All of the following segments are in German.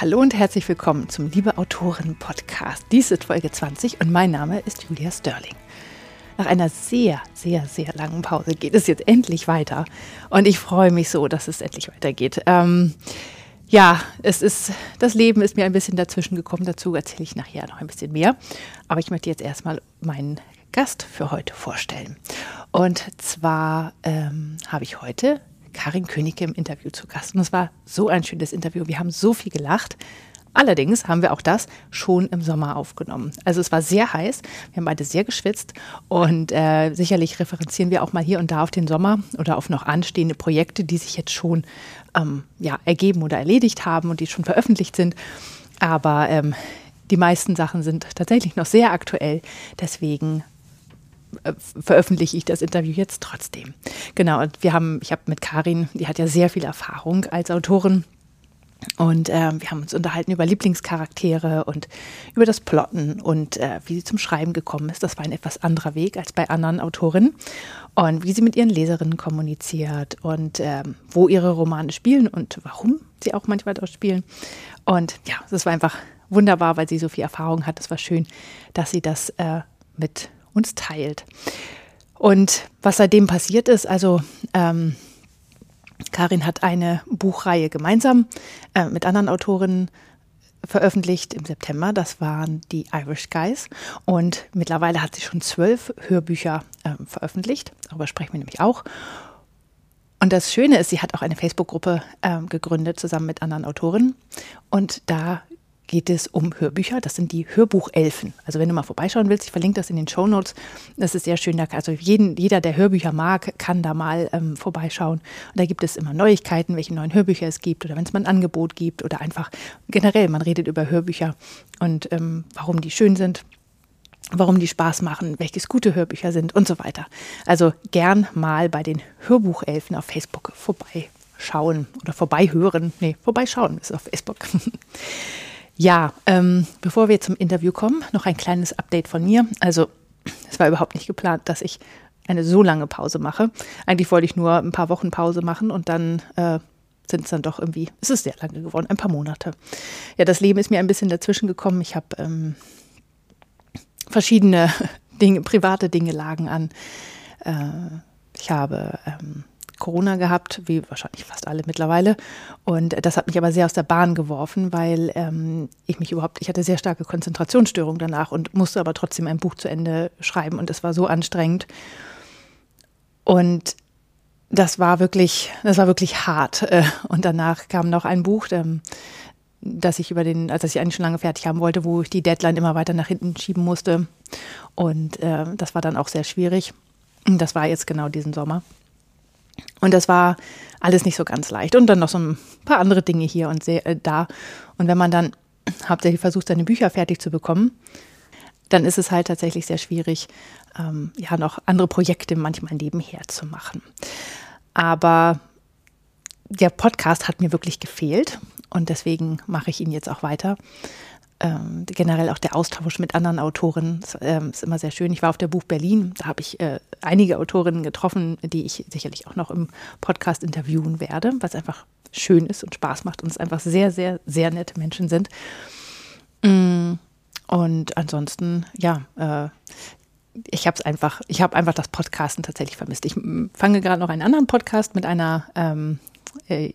Hallo und herzlich willkommen zum Liebe Autoren Podcast. Dies ist Folge 20 und mein Name ist Julia Sterling. Nach einer sehr, sehr, sehr langen Pause geht es jetzt endlich weiter und ich freue mich so, dass es endlich weitergeht. Ähm, ja, es ist, das Leben ist mir ein bisschen dazwischen gekommen. Dazu erzähle ich nachher noch ein bisschen mehr. Aber ich möchte jetzt erstmal meinen Gast für heute vorstellen. Und zwar ähm, habe ich heute Karin Königke im Interview zu Gast. Und es war so ein schönes Interview. Wir haben so viel gelacht. Allerdings haben wir auch das schon im Sommer aufgenommen. Also es war sehr heiß, wir haben beide sehr geschwitzt und äh, sicherlich referenzieren wir auch mal hier und da auf den Sommer oder auf noch anstehende Projekte, die sich jetzt schon ähm, ja, ergeben oder erledigt haben und die schon veröffentlicht sind. Aber ähm, die meisten Sachen sind tatsächlich noch sehr aktuell. Deswegen veröffentliche ich das Interview jetzt trotzdem. Genau, und wir haben, ich habe mit Karin, die hat ja sehr viel Erfahrung als Autorin. Und äh, wir haben uns unterhalten über Lieblingscharaktere und über das Plotten und äh, wie sie zum Schreiben gekommen ist. Das war ein etwas anderer Weg als bei anderen Autorinnen. Und wie sie mit ihren Leserinnen kommuniziert und äh, wo ihre Romane spielen und warum sie auch manchmal dort spielen. Und ja, das war einfach wunderbar, weil sie so viel Erfahrung hat. Es war schön, dass sie das äh, mit uns teilt. Und was seitdem passiert ist, also ähm, Karin hat eine Buchreihe gemeinsam äh, mit anderen Autorinnen veröffentlicht im September. Das waren die Irish Guys. Und mittlerweile hat sie schon zwölf Hörbücher äh, veröffentlicht. Darüber sprechen wir nämlich auch. Und das Schöne ist, sie hat auch eine Facebook-Gruppe äh, gegründet zusammen mit anderen Autorinnen. Und da geht es um Hörbücher. Das sind die Hörbuchelfen. Also wenn du mal vorbeischauen willst, ich verlinke das in den Show Notes. Das ist sehr schön. Also jeden, jeder, der Hörbücher mag, kann da mal ähm, vorbeischauen. Und da gibt es immer Neuigkeiten, welche neuen Hörbücher es gibt oder wenn es mal ein Angebot gibt oder einfach generell, man redet über Hörbücher und ähm, warum die schön sind warum die Spaß machen, welches gute Hörbücher sind und so weiter. Also gern mal bei den Hörbuchelfen auf Facebook vorbeischauen oder vorbeihören. Nee, vorbeischauen ist auf Facebook. Ja, ähm, bevor wir zum Interview kommen, noch ein kleines Update von mir. Also, es war überhaupt nicht geplant, dass ich eine so lange Pause mache. Eigentlich wollte ich nur ein paar Wochen Pause machen und dann äh, sind es dann doch irgendwie, es ist sehr lange geworden, ein paar Monate. Ja, das Leben ist mir ein bisschen dazwischen gekommen. Ich habe ähm, verschiedene Dinge, private Dinge lagen an. Äh, ich habe ähm, Corona gehabt, wie wahrscheinlich fast alle mittlerweile. Und das hat mich aber sehr aus der Bahn geworfen, weil ähm, ich mich überhaupt, ich hatte sehr starke Konzentrationsstörungen danach und musste aber trotzdem ein Buch zu Ende schreiben und es war so anstrengend. Und das war wirklich, das war wirklich hart. Äh, und danach kam noch ein Buch, ähm, das ich über den, also ich eigentlich schon lange fertig haben wollte, wo ich die Deadline immer weiter nach hinten schieben musste. Und äh, das war dann auch sehr schwierig. Das war jetzt genau diesen Sommer. Und das war alles nicht so ganz leicht. Und dann noch so ein paar andere Dinge hier und äh, da. Und wenn man dann hauptsächlich versucht, seine Bücher fertig zu bekommen, dann ist es halt tatsächlich sehr schwierig, ähm, ja, noch andere Projekte manchmal nebenher zu machen. Aber der Podcast hat mir wirklich gefehlt und deswegen mache ich ihn jetzt auch weiter ähm, generell auch der Austausch mit anderen Autorinnen ist, ähm, ist, immer sehr schön. Ich war auf der Buch Berlin, da habe ich äh, einige Autorinnen getroffen, die ich sicherlich auch noch im Podcast interviewen werde, was einfach schön ist und Spaß macht und es einfach sehr, sehr, sehr nette Menschen sind. Mm, und ansonsten, ja, äh, ich habe es einfach, ich habe einfach das Podcasten tatsächlich vermisst. Ich fange gerade noch einen anderen Podcast mit einer ähm, äh,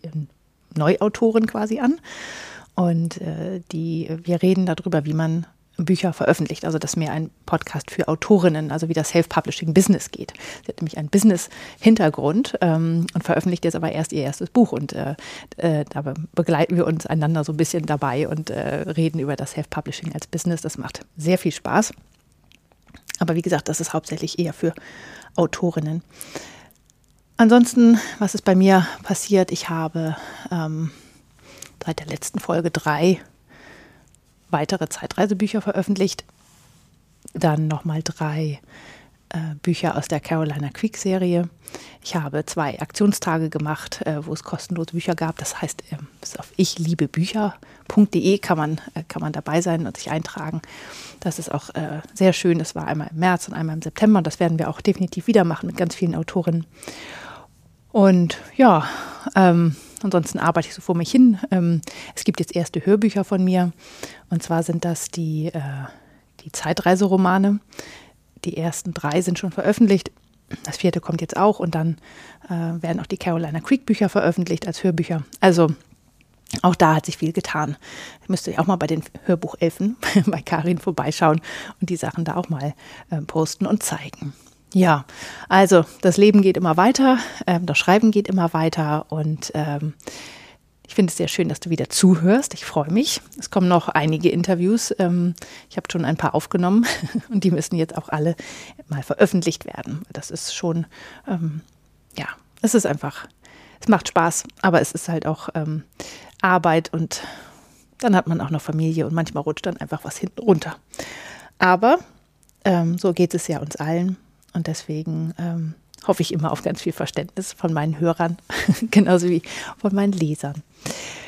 Neuautorin quasi an. Und äh, die, wir reden darüber, wie man Bücher veröffentlicht. Also das ist mehr ein Podcast für Autorinnen, also wie das Self-Publishing-Business geht. Sie hat nämlich einen Business-Hintergrund ähm, und veröffentlicht jetzt aber erst ihr erstes Buch. Und äh, äh, da begleiten wir uns einander so ein bisschen dabei und äh, reden über das Self-Publishing als Business. Das macht sehr viel Spaß. Aber wie gesagt, das ist hauptsächlich eher für Autorinnen. Ansonsten, was ist bei mir passiert? Ich habe ähm, seit der letzten Folge drei weitere Zeitreisebücher veröffentlicht. Dann nochmal drei äh, Bücher aus der Carolina Creek Serie. Ich habe zwei Aktionstage gemacht, äh, wo es kostenlose Bücher gab. Das heißt, äh, auf ichliebebücher.de kann man, äh, kann man dabei sein und sich eintragen. Das ist auch äh, sehr schön. Das war einmal im März und einmal im September. Das werden wir auch definitiv wieder machen mit ganz vielen Autorinnen. Und ja, ähm, Ansonsten arbeite ich so vor mich hin. Ähm, es gibt jetzt erste Hörbücher von mir. Und zwar sind das die, äh, die Zeitreiseromane. Die ersten drei sind schon veröffentlicht. Das vierte kommt jetzt auch. Und dann äh, werden auch die Carolina Creek Bücher veröffentlicht als Hörbücher. Also auch da hat sich viel getan. Ich müsste auch mal bei den Hörbuchelfen bei Karin vorbeischauen und die Sachen da auch mal äh, posten und zeigen. Ja, also das Leben geht immer weiter, ähm, das Schreiben geht immer weiter und ähm, ich finde es sehr schön, dass du wieder zuhörst. Ich freue mich. Es kommen noch einige Interviews. Ähm, ich habe schon ein paar aufgenommen und die müssen jetzt auch alle mal veröffentlicht werden. Das ist schon, ähm, ja, es ist einfach, es macht Spaß, aber es ist halt auch ähm, Arbeit und dann hat man auch noch Familie und manchmal rutscht dann einfach was hinten runter. Aber ähm, so geht es ja uns allen. Und deswegen ähm, hoffe ich immer auf ganz viel Verständnis von meinen Hörern, genauso wie von meinen Lesern.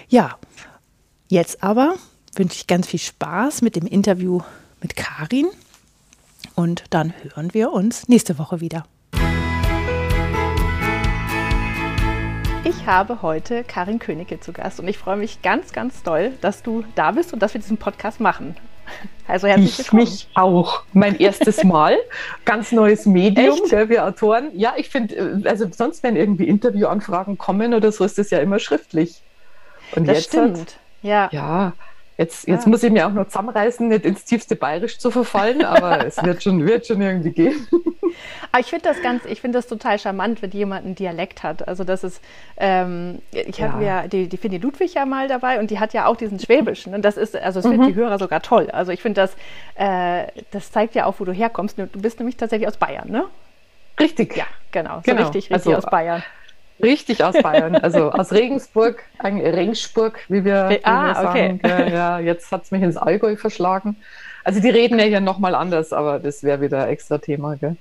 Ja, jetzt aber wünsche ich ganz viel Spaß mit dem Interview mit Karin und dann hören wir uns nächste Woche wieder. Ich habe heute Karin Königke zu Gast und ich freue mich ganz, ganz doll, dass du da bist und dass wir diesen Podcast machen. Also herzlich willkommen. Ich mich auch. Mein erstes Mal. Ganz neues Medium, gell, wir Autoren. Ja, ich finde, äh, also sonst, wenn irgendwie Interviewanfragen kommen oder so, ist das ja immer schriftlich. Und das jetzt stimmt. Hat, ja. Ja, Jetzt, jetzt ja. muss ich mir auch noch zusammenreißen, nicht ins tiefste Bayerisch zu verfallen, aber es wird schon, wird schon irgendwie gehen. Aber ich finde das ganz, ich finde das total charmant, wenn jemand einen Dialekt hat. Also das ist, ähm, ich habe ja. ja die, die Finny Ludwig ja mal dabei und die hat ja auch diesen Schwäbischen. Und das ist, also es mhm. findet die Hörer sogar toll. Also ich finde das, äh, das zeigt ja auch, wo du herkommst. Du bist nämlich tatsächlich aus Bayern, ne? Richtig. Ja, genau. So genau. richtig, richtig also, aus Bayern. Richtig aus Bayern, also aus Regensburg, Regensburg, wie wir, wie ah, wir sagen. Okay. Ja, jetzt hat es mich ins Allgäu verschlagen. Also die reden ja hier nochmal anders, aber das wäre wieder extra Thema. Gell?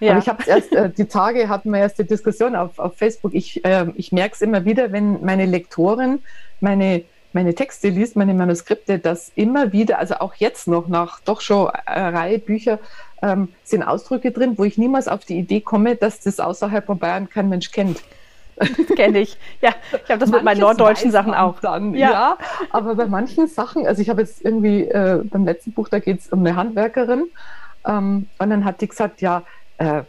Ja. Aber ich habe erst, äh, die Tage hatten wir erst die Diskussion auf, auf Facebook. Ich, äh, ich merke es immer wieder, wenn meine Lektorin meine, meine Texte liest, meine Manuskripte, dass immer wieder, also auch jetzt noch nach doch schon eine Reihe Bücher, ähm, sind Ausdrücke drin, wo ich niemals auf die Idee komme, dass das außerhalb von Bayern kein Mensch kennt. Das kenne ich. Ja, ich habe das Manches mit meinen norddeutschen Sachen auch. Dann, ja. ja. aber bei manchen Sachen, also ich habe jetzt irgendwie äh, beim letzten Buch, da geht es um eine Handwerkerin. Ähm, und dann hat die gesagt, ja, äh,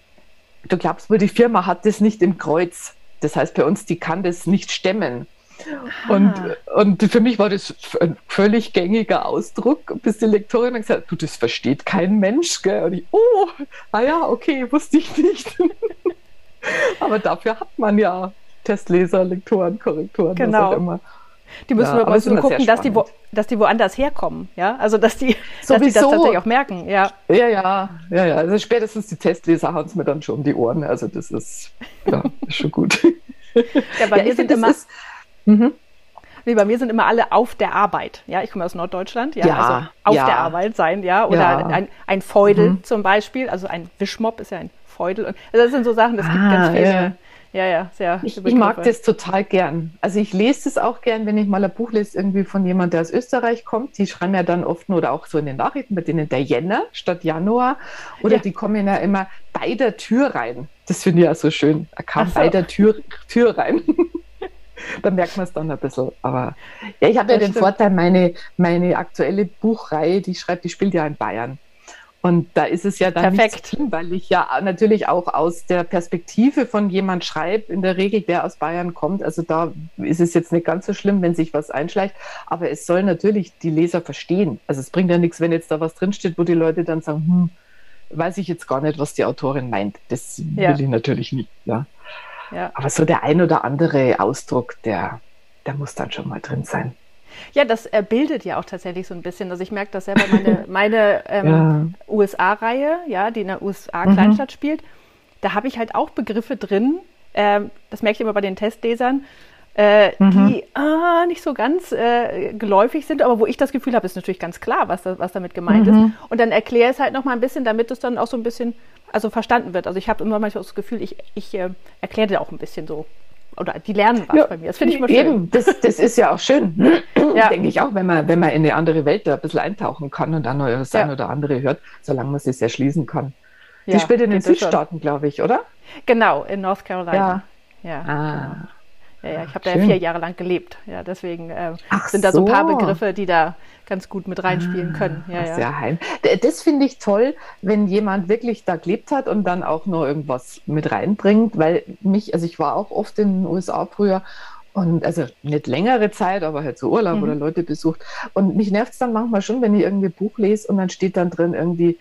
du glaubst wohl, die Firma hat das nicht im Kreuz. Das heißt bei uns, die kann das nicht stemmen. Und, und für mich war das ein völlig gängiger Ausdruck, bis die Lektorin dann gesagt hat, du, das versteht kein Mensch. Gell? Und ich, oh, ah ja, okay, wusste ich nicht. Aber dafür hat man ja Testleser, Lektoren, Korrektoren, genau. was auch immer. Die müssen ja, wir so gucken, dass die, wo, dass die woanders herkommen, ja, also dass die, dass die das tatsächlich auch merken, ja. Ja, ja, ja, ja. Also spätestens die Testleser hauen es mir dann schon um die Ohren, also das ist, ja, ist schon gut. ja, bei ja, mir sind immer, ist, mhm. nee, bei mir sind immer alle auf der Arbeit, ja, ich komme aus Norddeutschland, ja, ja also auf ja. der Arbeit sein, ja, oder ja. ein, ein Feudel mhm. zum Beispiel, also ein Wischmopp ist ja ein Feudel. Und, also das sind so Sachen, das ah, gibt ganz ah, viele. Ja. Ja, sehr. Ich, ich, mag das total gern. Also ich lese es auch gern, wenn ich mal ein Buch lese, irgendwie von jemand, der aus Österreich kommt. Die schreiben ja dann oft nur oder auch so in den Nachrichten mit denen der Jänner statt Januar. Oder ja. die kommen ja immer bei der Tür rein. Das finde ich ja so schön. Er kam so. bei der Tür, Tür rein. da merkt man es dann ein bisschen. Aber ja, ich habe ja den stimmt. Vorteil, meine, meine aktuelle Buchreihe, die schreibt, die spielt ja in Bayern. Und da ist es ja dann Perfekt. schlimm, weil ich ja natürlich auch aus der Perspektive von jemand schreibe, in der Regel, der aus Bayern kommt. Also da ist es jetzt nicht ganz so schlimm, wenn sich was einschleicht. Aber es soll natürlich die Leser verstehen. Also es bringt ja nichts, wenn jetzt da was drinsteht, wo die Leute dann sagen, hm, weiß ich jetzt gar nicht, was die Autorin meint. Das ja. will ich natürlich nicht. Ja. ja. Aber so der ein oder andere Ausdruck, der, der muss dann schon mal drin sein. Ja, das äh, bildet ja auch tatsächlich so ein bisschen. Also ich merke das selber, meine, meine ähm, ja. USA-Reihe, ja, die in der USA-Kleinstadt mhm. spielt, da habe ich halt auch Begriffe drin, äh, das merke ich immer bei den Testlesern, äh, mhm. die ah, nicht so ganz äh, geläufig sind, aber wo ich das Gefühl habe, ist natürlich ganz klar, was, das, was damit gemeint mhm. ist. Und dann erkläre es halt noch mal ein bisschen, damit es dann auch so ein bisschen also verstanden wird. Also ich habe immer manchmal das Gefühl, ich, ich äh, erkläre auch ein bisschen so oder die lernen was ja, bei mir. Das finde ich mal schön. Eben, das, das ist ja auch schön. ja. Denke ich auch, wenn man, wenn man in eine andere Welt da ein bisschen eintauchen kann und dann das ja. oder andere hört, solange man sich erschließen kann. Die ja, spielt in den Südstaaten, glaube ich, oder? Genau, in North Carolina. Ja. ja ah. Genau. Ja, ja, ich habe da ja vier Jahre lang gelebt. Ja, deswegen äh, sind da so. so ein paar Begriffe, die da ganz gut mit reinspielen können. Ja, ja. Sehr heim. Das finde ich toll, wenn jemand wirklich da gelebt hat und dann auch noch irgendwas mit reinbringt, weil mich, also ich war auch oft in den USA früher und also nicht längere Zeit, aber halt so Urlaub mhm. oder Leute besucht. Und mich nervt es dann manchmal schon, wenn ich irgendwie ein Buch lese und dann steht dann drin irgendwie,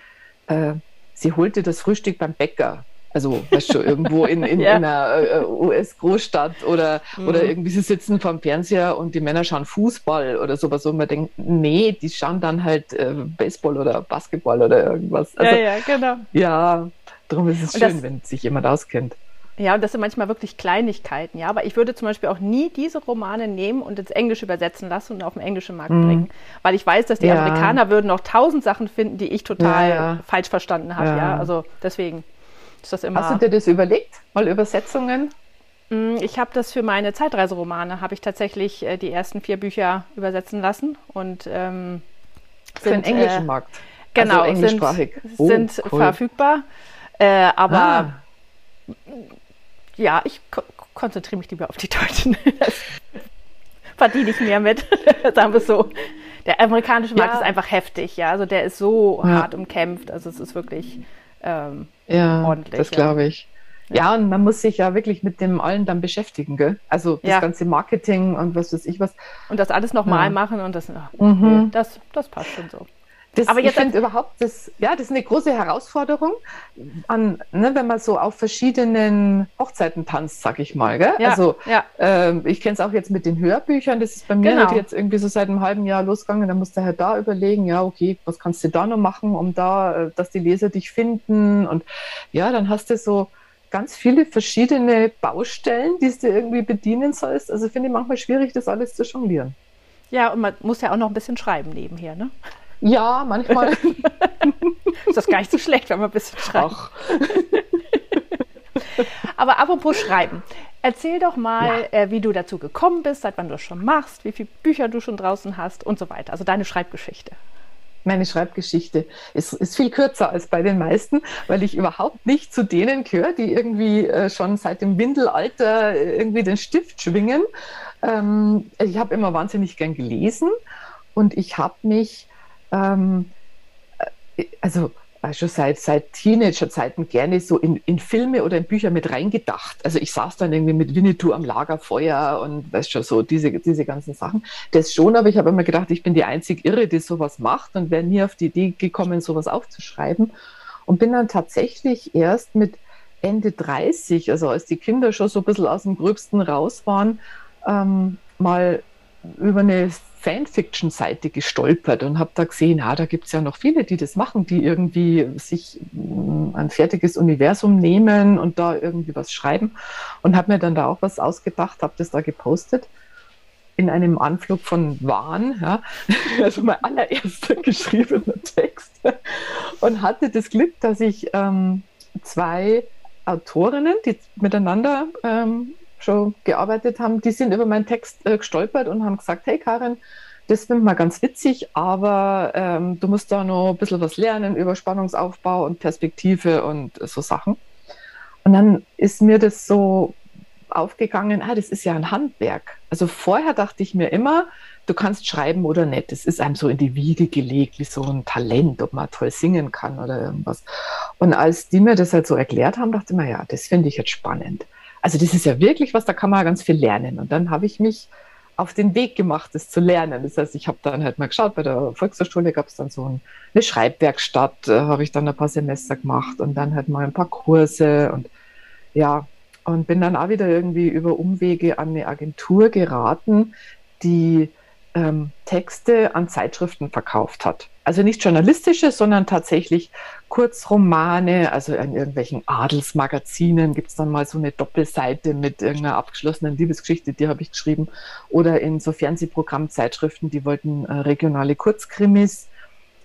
äh, sie holte das Frühstück beim Bäcker. Also, weißt du, irgendwo in, in, ja. in einer äh, US-Großstadt oder, mhm. oder irgendwie sie sitzen vorm Fernseher und die Männer schauen Fußball oder sowas und man denkt, nee, die schauen dann halt äh, Baseball oder Basketball oder irgendwas. Also, ja, ja, genau. Ja, darum ist es und schön, das, wenn sich jemand auskennt. Ja, und das sind manchmal wirklich Kleinigkeiten, ja. Aber ich würde zum Beispiel auch nie diese Romane nehmen und ins Englische übersetzen lassen und auf den englischen Markt mm. bringen. Weil ich weiß, dass die ja. Amerikaner würden noch tausend Sachen finden, die ich total ja, ja. falsch verstanden habe, ja. Also deswegen ist das immer. Hast du dir das überlegt? Mal Übersetzungen? Mm, ich habe das für meine Zeitreiseromane, habe ich tatsächlich äh, die ersten vier Bücher übersetzen lassen und ähm, für den englischen äh, Markt. Genau, also englischsprachig. sind, oh, sind cool. verfügbar. Äh, aber ah ja, ich ko konzentriere mich lieber auf die Deutschen. verdiene ich mehr mit, sagen wir so. Der amerikanische Markt ja. ist einfach heftig, ja. Also der ist so ja. hart umkämpft. Also es ist wirklich ähm, ja, ordentlich. Das glaube ich. Ja. und man muss sich ja wirklich mit dem allen dann beschäftigen, gell? Also das ganze Marketing und was weiß ich was. Und das alles nochmal machen und das, mhm. das, das passt schon so. Das, aber jetzt ich finde überhaupt, das, ja, das ist eine große Herausforderung, an, ne, wenn man so auf verschiedenen Hochzeiten tanzt, sag ich mal. Gell? Ja, also ja. Ähm, ich kenne es auch jetzt mit den Hörbüchern, das ist bei mir genau. halt jetzt irgendwie so seit einem halben Jahr losgegangen, da musst du halt da überlegen, ja, okay, was kannst du da noch machen, um da, äh, dass die Leser dich finden und ja, dann hast du so ganz viele verschiedene Baustellen, die du irgendwie bedienen sollst. Also finde ich manchmal schwierig, das alles zu jonglieren. Ja, und man muss ja auch noch ein bisschen schreiben nebenher, ne? Ja, manchmal. ist das gar nicht so schlecht, wenn man ein bisschen schreibt. Ach. Aber apropos Schreiben, erzähl doch mal, ja. äh, wie du dazu gekommen bist, seit wann du das schon machst, wie viele Bücher du schon draußen hast und so weiter. Also deine Schreibgeschichte. Meine Schreibgeschichte ist, ist viel kürzer als bei den meisten, weil ich überhaupt nicht zu denen gehöre, die irgendwie äh, schon seit dem Windelalter äh, irgendwie den Stift schwingen. Ähm, ich habe immer wahnsinnig gern gelesen und ich habe mich ähm, äh, also schon seit, seit Teenagerzeiten gerne so in, in Filme oder in Bücher mit reingedacht. Also ich saß dann irgendwie mit Winnetou am Lagerfeuer und weißt schon so, diese, diese ganzen Sachen. Das schon, aber ich habe immer gedacht, ich bin die einzig Irre, die sowas macht und wäre nie auf die Idee gekommen, sowas aufzuschreiben. Und bin dann tatsächlich erst mit Ende 30, also als die Kinder schon so ein bisschen aus dem Gröbsten raus waren, ähm, mal über eine Fanfiction-Seite gestolpert und habe da gesehen, ah, da gibt es ja noch viele, die das machen, die irgendwie sich mm, ein fertiges Universum nehmen und da irgendwie was schreiben. Und habe mir dann da auch was ausgedacht, habe das da gepostet. In einem Anflug von Wahn, ja, also mein allererster geschriebener Text. Und hatte das Glück, dass ich ähm, zwei Autorinnen, die miteinander ähm, schon gearbeitet haben, die sind über meinen Text äh, gestolpert und haben gesagt, hey Karin, das finden wir ganz witzig, aber ähm, du musst da noch ein bisschen was lernen über Spannungsaufbau und Perspektive und so Sachen. Und dann ist mir das so aufgegangen, ah, das ist ja ein Handwerk. Also vorher dachte ich mir immer, du kannst schreiben oder nicht. Das ist einem so in die Wiege gelegt, wie so ein Talent, ob man toll singen kann oder irgendwas. Und als die mir das halt so erklärt haben, dachte ich mir, ja, das finde ich jetzt spannend. Also das ist ja wirklich was, da kann man ganz viel lernen. Und dann habe ich mich auf den Weg gemacht, das zu lernen. Das heißt, ich habe dann halt mal geschaut, bei der Volkshochschule gab es dann so eine Schreibwerkstatt, äh, habe ich dann ein paar Semester gemacht und dann halt mal ein paar Kurse und ja, und bin dann auch wieder irgendwie über Umwege an eine Agentur geraten, die ähm, Texte an Zeitschriften verkauft hat. Also nicht journalistische, sondern tatsächlich Kurzromane, also in irgendwelchen Adelsmagazinen gibt es dann mal so eine Doppelseite mit irgendeiner abgeschlossenen Liebesgeschichte, die habe ich geschrieben. Oder in so Fernsehprogrammzeitschriften, die wollten äh, regionale Kurzkrimis,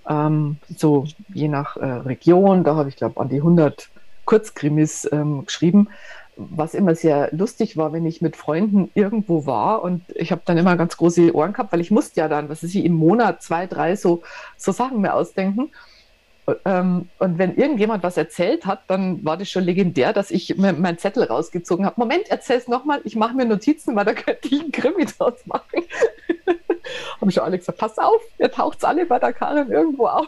ähm, so je nach äh, Region, da habe ich glaube an die 100 Kurzkrimis ähm, geschrieben was immer sehr lustig war, wenn ich mit Freunden irgendwo war und ich habe dann immer ganz große Ohren gehabt, weil ich musste ja dann, was ist ich, im Monat zwei, drei so, so Sachen mir ausdenken. ähm, und wenn irgendjemand was erzählt hat, dann war das schon legendär, dass ich meinen Zettel rausgezogen habe. Moment, erzähl's nochmal, ich mache mir Notizen, weil da könnte ich einen Krimi draus machen. haben schon alle gesagt, pass auf, ihr taucht's alle bei der Karin irgendwo auf.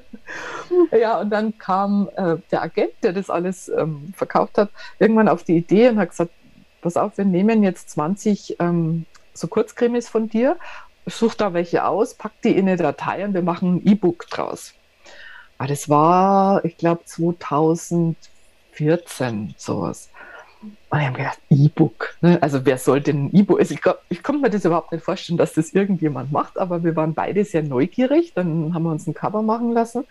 ja, und dann kam äh, der Agent, der das alles ähm, verkauft hat, irgendwann auf die Idee und hat gesagt, pass auf, wir nehmen jetzt 20 ähm, so Kurzkrimis von dir, such da welche aus, pack die in eine Datei und wir machen ein E-Book draus. Aber das war, ich glaube, 2014 sowas. Und ich habe gedacht, E-Book. Ne? Also wer soll denn ein E-Book? Also ich, ich konnte mir das überhaupt nicht vorstellen, dass das irgendjemand macht, aber wir waren beide sehr neugierig. Dann haben wir uns ein Cover machen lassen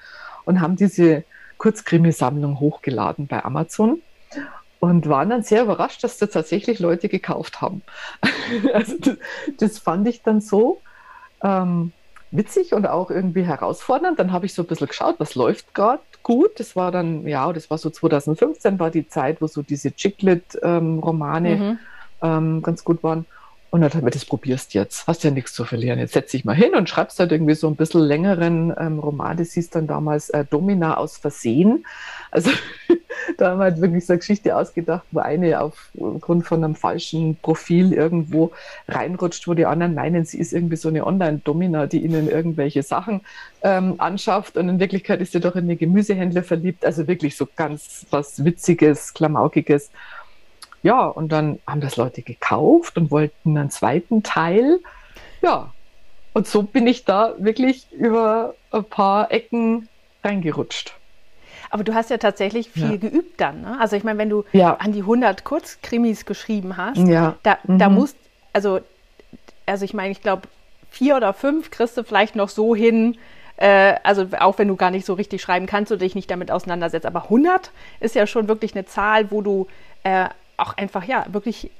und haben diese Kurzkrimi-Sammlung hochgeladen bei Amazon und waren dann sehr überrascht, dass da tatsächlich Leute gekauft haben. also das, das, fand ich dann so ähm, witzig und auch irgendwie herausfordernd. Dann habe ich so ein bisschen geschaut, was läuft gerade gut. Das war dann, ja, das war so 2015, war die Zeit, wo so diese Chiclet-Romane ähm, mhm. ähm, ganz gut waren. Und dann hat mir das probierst jetzt, hast ja nichts zu verlieren. Jetzt setz dich mal hin und schreibst halt irgendwie so ein bisschen längeren ähm, Roman. Das hieß dann damals äh, Domina aus Versehen. Also da haben wir halt wirklich so eine Geschichte ausgedacht, wo eine aufgrund von einem falschen Profil irgendwo reinrutscht, wo die anderen meinen, sie ist irgendwie so eine Online-Domina, die ihnen irgendwelche Sachen ähm, anschafft. Und in Wirklichkeit ist sie doch in eine Gemüsehändler verliebt. Also wirklich so ganz was Witziges, Klamaukiges. Ja, und dann haben das Leute gekauft und wollten einen zweiten Teil. Ja, und so bin ich da wirklich über ein paar Ecken reingerutscht. Aber du hast ja tatsächlich viel ja. geübt dann. Ne? Also ich meine, wenn du ja. an die 100 Kurzkrimis geschrieben hast, ja. da, mhm. da musst, also, also ich meine, ich glaube, vier oder fünf kriegst du vielleicht noch so hin, äh, also auch wenn du gar nicht so richtig schreiben kannst oder dich nicht damit auseinandersetzt. Aber 100 ist ja schon wirklich eine Zahl, wo du äh, auch einfach, ja, wirklich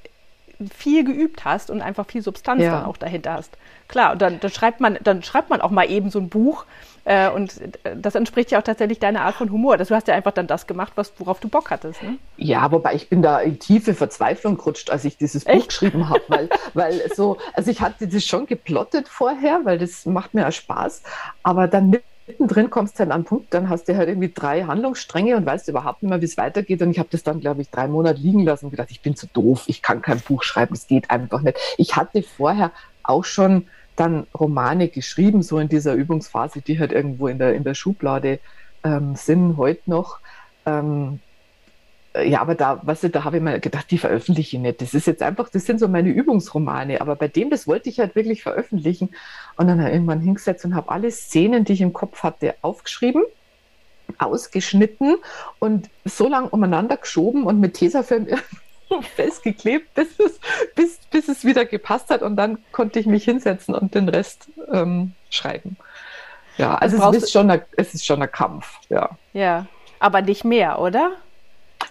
viel geübt hast und einfach viel Substanz ja. dann auch dahinter hast. Klar, und dann, dann, schreibt man, dann schreibt man auch mal eben so ein Buch äh, und das entspricht ja auch tatsächlich deiner Art von Humor. du hast ja einfach dann das gemacht, was, worauf du Bock hattest. Ne? Ja, wobei ich bin da in tiefe Verzweiflung gerutscht, als ich dieses Echt? Buch geschrieben habe, weil, weil so, also ich hatte das schon geplottet vorher, weil das macht mir ja Spaß, aber dann mit mittendrin kommst du halt an einen Punkt, dann hast du halt irgendwie drei Handlungsstränge und weißt überhaupt nicht mehr, wie es weitergeht. Und ich habe das dann, glaube ich, drei Monate liegen lassen und gedacht, ich bin zu doof, ich kann kein Buch schreiben, es geht einfach nicht. Ich hatte vorher auch schon dann Romane geschrieben, so in dieser Übungsphase, die halt irgendwo in der, in der Schublade ähm, sind, heute noch. Ähm, ja, aber da, weißt du, da habe ich mir gedacht, die veröffentliche ich nicht. Das ist jetzt einfach, das sind so meine Übungsromane. Aber bei dem, das wollte ich halt wirklich veröffentlichen. Und dann habe ich irgendwann hingesetzt und habe alle Szenen, die ich im Kopf hatte, aufgeschrieben, ausgeschnitten und so lange umeinander geschoben und mit Tesafilm festgeklebt, bis es, bis, bis es wieder gepasst hat. Und dann konnte ich mich hinsetzen und den Rest ähm, schreiben. Ja, also es ist, schon ein, es ist schon ein Kampf, ja. Ja, aber nicht mehr, oder?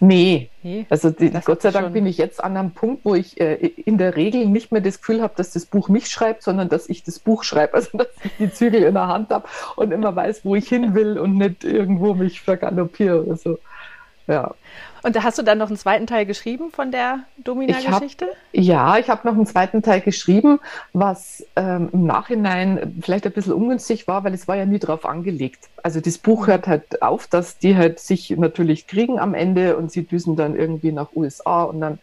Nee. nee. Also die, Gott sei Dank schon. bin ich jetzt an einem Punkt, wo ich äh, in der Regel nicht mehr das Gefühl habe, dass das Buch mich schreibt, sondern dass ich das Buch schreibe. Also dass ich die Zügel in der Hand habe und immer weiß, wo ich hin will und nicht irgendwo mich vergaloppiere oder so. Ja. Und da hast du dann noch einen zweiten Teil geschrieben von der Domina-Geschichte? Ja, ich habe noch einen zweiten Teil geschrieben, was ähm, im Nachhinein vielleicht ein bisschen ungünstig war, weil es war ja nie darauf angelegt. Also das Buch hört halt auf, dass die halt sich natürlich kriegen am Ende und sie düsen dann irgendwie nach USA und dann,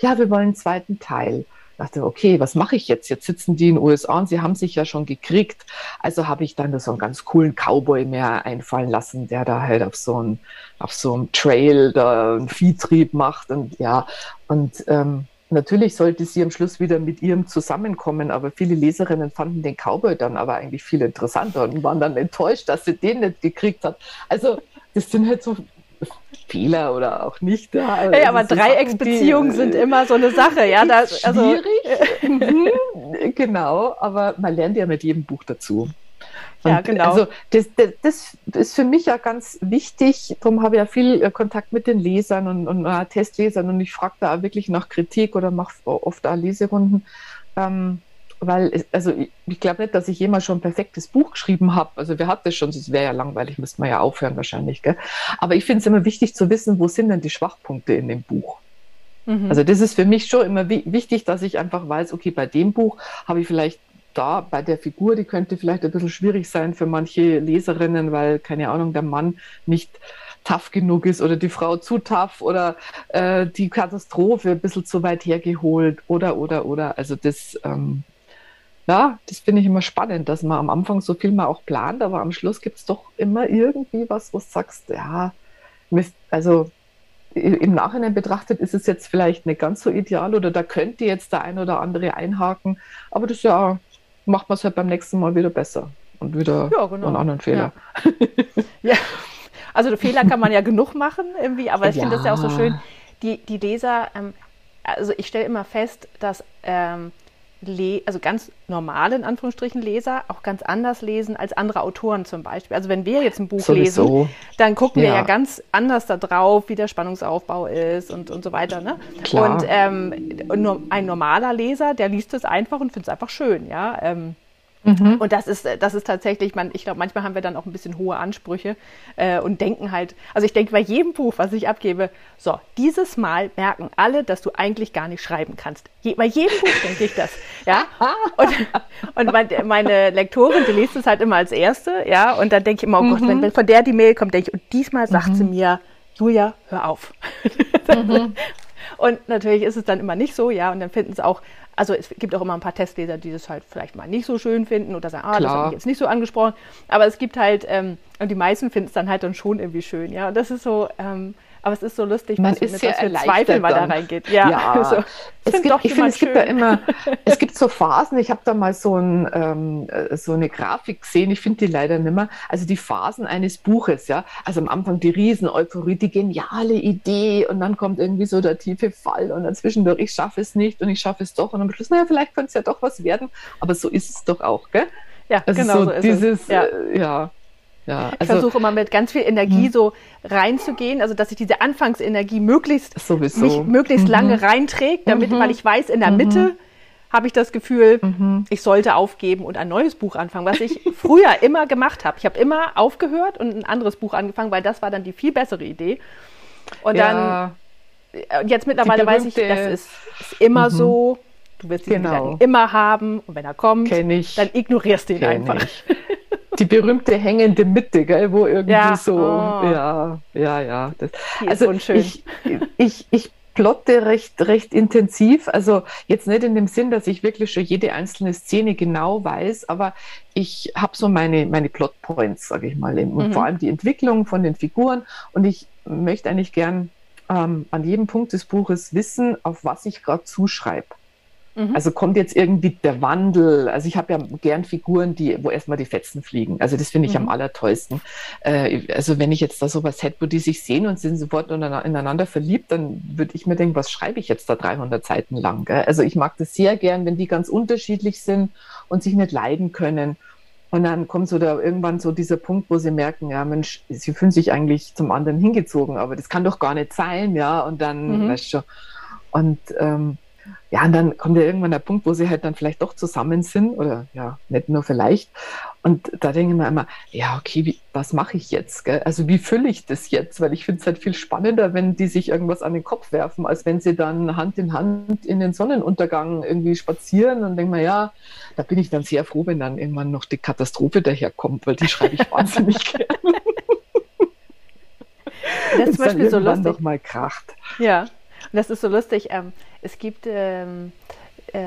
ja, wir wollen einen zweiten Teil dachte, okay, was mache ich jetzt? Jetzt sitzen die in den USA und sie haben sich ja schon gekriegt. Also habe ich dann so einen ganz coolen Cowboy mehr einfallen lassen, der da halt auf so einem, auf so einem Trail da einen Viehtrieb macht und ja, und ähm, Natürlich sollte sie am Schluss wieder mit ihrem zusammenkommen, aber viele Leserinnen fanden den Cowboy dann aber eigentlich viel interessanter und waren dann enttäuscht, dass sie den nicht gekriegt hat. Also das sind halt so Fehler oder auch nicht. Ja, also hey, aber Dreiecksbeziehungen sind immer so eine Sache, ja. Das, also, schwierig, mhm, genau, aber man lernt ja mit jedem Buch dazu. Und ja, genau. Also das, das, das, ist für mich ja ganz wichtig. Darum habe ich ja viel äh, Kontakt mit den Lesern und, und uh, Testlesern und ich frage da wirklich nach Kritik oder mache oft da Leserunden. Ähm, weil, also ich, glaube nicht, dass ich jemals schon ein perfektes Buch geschrieben habe. Also wer hat das schon? Das wäre ja langweilig, müsste man ja aufhören wahrscheinlich. Gell? Aber ich finde es immer wichtig zu wissen, wo sind denn die Schwachpunkte in dem Buch? Mhm. Also das ist für mich schon immer wichtig, dass ich einfach weiß, okay, bei dem Buch habe ich vielleicht da bei der Figur, die könnte vielleicht ein bisschen schwierig sein für manche Leserinnen, weil, keine Ahnung, der Mann nicht tough genug ist oder die Frau zu tough oder äh, die Katastrophe ein bisschen zu weit hergeholt oder, oder, oder. Also das, ähm, ja, das finde ich immer spannend, dass man am Anfang so viel mal auch plant, aber am Schluss gibt es doch immer irgendwie was, wo du sagst, ja, also im Nachhinein betrachtet ist es jetzt vielleicht nicht ganz so ideal oder da könnte jetzt der ein oder andere einhaken, aber das ja, macht man es halt beim nächsten Mal wieder besser und wieder ja, genau. einen anderen Fehler. Ja. ja. also Fehler kann man ja genug machen irgendwie, aber ich ja. finde das ja auch so schön, die, die Leser, ähm, also ich stelle immer fest, dass ähm, also ganz normale, in Anführungsstrichen, Leser auch ganz anders lesen als andere Autoren zum Beispiel. Also wenn wir jetzt ein Buch Sowieso. lesen, dann gucken ja. wir ja ganz anders da drauf, wie der Spannungsaufbau ist und, und so weiter. Ne? Klar. Und ähm, ein normaler Leser, der liest es einfach und findet es einfach schön. Ja? Ähm, Mhm. Und das ist, das ist tatsächlich, man, ich glaube, manchmal haben wir dann auch ein bisschen hohe Ansprüche äh, und denken halt, also ich denke bei jedem Buch, was ich abgebe, so, dieses Mal merken alle, dass du eigentlich gar nicht schreiben kannst. Je, bei jedem Buch denke ich das. Ja. Und, und mein, meine Lektorin, die liest es halt immer als erste, ja, und dann denke ich immer, oh Gott, wenn, wenn, von der die Mail kommt, denke ich, und diesmal sagt mhm. sie mir, Julia, hör auf. Mhm. Und natürlich ist es dann immer nicht so, ja, und dann finden es auch also es gibt auch immer ein paar Testleser, die das halt vielleicht mal nicht so schön finden oder sagen, ah, Klar. das habe ich jetzt nicht so angesprochen. Aber es gibt halt, ähm, und die meisten finden es dann halt dann schon irgendwie schön, ja. Und das ist so, ähm, aber es ist so lustig, man ist ja für Zweifel mal da reingeht. Ja, ja. Also, es gibt, ich finde, es gibt ja immer, es gibt so Phasen. Ich habe da mal so, ein, ähm, so eine Grafik gesehen. Ich finde die leider nicht mehr. Also die Phasen eines Buches, ja. Also am Anfang die Riesen-Euphorie, die geniale Idee und dann kommt irgendwie so der tiefe Fall und dann zwischendurch, ich schaffe es nicht und ich schaffe es doch und am Schluss, naja, vielleicht könnte es ja doch was werden. Aber so ist es doch auch, gell? Ja, also genau so, so ist dieses, es. Ja. Äh, ja. Ja, also, ich versuche immer mit ganz viel Energie mhm. so reinzugehen, also dass ich diese Anfangsenergie möglichst Sowieso. mich möglichst mhm. lange reinträgt, damit, mhm. weil ich weiß, in der Mitte mhm. habe ich das Gefühl, mhm. ich sollte aufgeben und ein neues Buch anfangen, was ich früher immer gemacht habe. Ich habe immer aufgehört und ein anderes Buch angefangen, weil das war dann die viel bessere Idee. Und ja. dann äh, jetzt mittlerweile weiß ich, das ist, ist immer so. Du wirst diesen genau. immer haben und wenn er kommt, dann ignorierst du ihn Kenn einfach. Ich die berühmte hängende Mitte, gell, wo irgendwie ja. so, oh. ja, ja, ja. Das, also ich, ich, ich plotte recht, recht intensiv. Also jetzt nicht in dem Sinn, dass ich wirklich schon jede einzelne Szene genau weiß, aber ich habe so meine, meine Plotpoints, sage ich mal, und mhm. vor allem die Entwicklung von den Figuren. Und ich möchte eigentlich gern ähm, an jedem Punkt des Buches wissen, auf was ich gerade zuschreibe. Mhm. Also kommt jetzt irgendwie der Wandel. Also ich habe ja gern Figuren, die, wo erstmal die Fetzen fliegen. Also das finde ich mhm. am allertollsten. Äh, also wenn ich jetzt da sowas hätte, wo die sich sehen und sind sofort ineinander verliebt, dann würde ich mir denken, was schreibe ich jetzt da 300 Seiten lang? Gell? Also ich mag das sehr gern, wenn die ganz unterschiedlich sind und sich nicht leiden können. Und dann kommt so da irgendwann so dieser Punkt, wo sie merken, ja Mensch, sie fühlen sich eigentlich zum anderen hingezogen, aber das kann doch gar nicht sein, ja. Und dann, mhm. weißt du, und ähm, ja, und dann kommt ja irgendwann der Punkt, wo sie halt dann vielleicht doch zusammen sind oder ja, nicht nur vielleicht. Und da denke ich mir immer, ja, okay, wie, was mache ich jetzt? Gell? Also wie fülle ich das jetzt? Weil ich finde es halt viel spannender, wenn die sich irgendwas an den Kopf werfen, als wenn sie dann Hand in Hand in den Sonnenuntergang irgendwie spazieren und denke mir, ja, da bin ich dann sehr froh, wenn dann irgendwann noch die Katastrophe daherkommt, weil die schreibe ich wahnsinnig gerne. Das ist zum Beispiel so lustig. noch mal kracht. Ja, und das ist so lustig. Ähm, es gibt ähm, äh,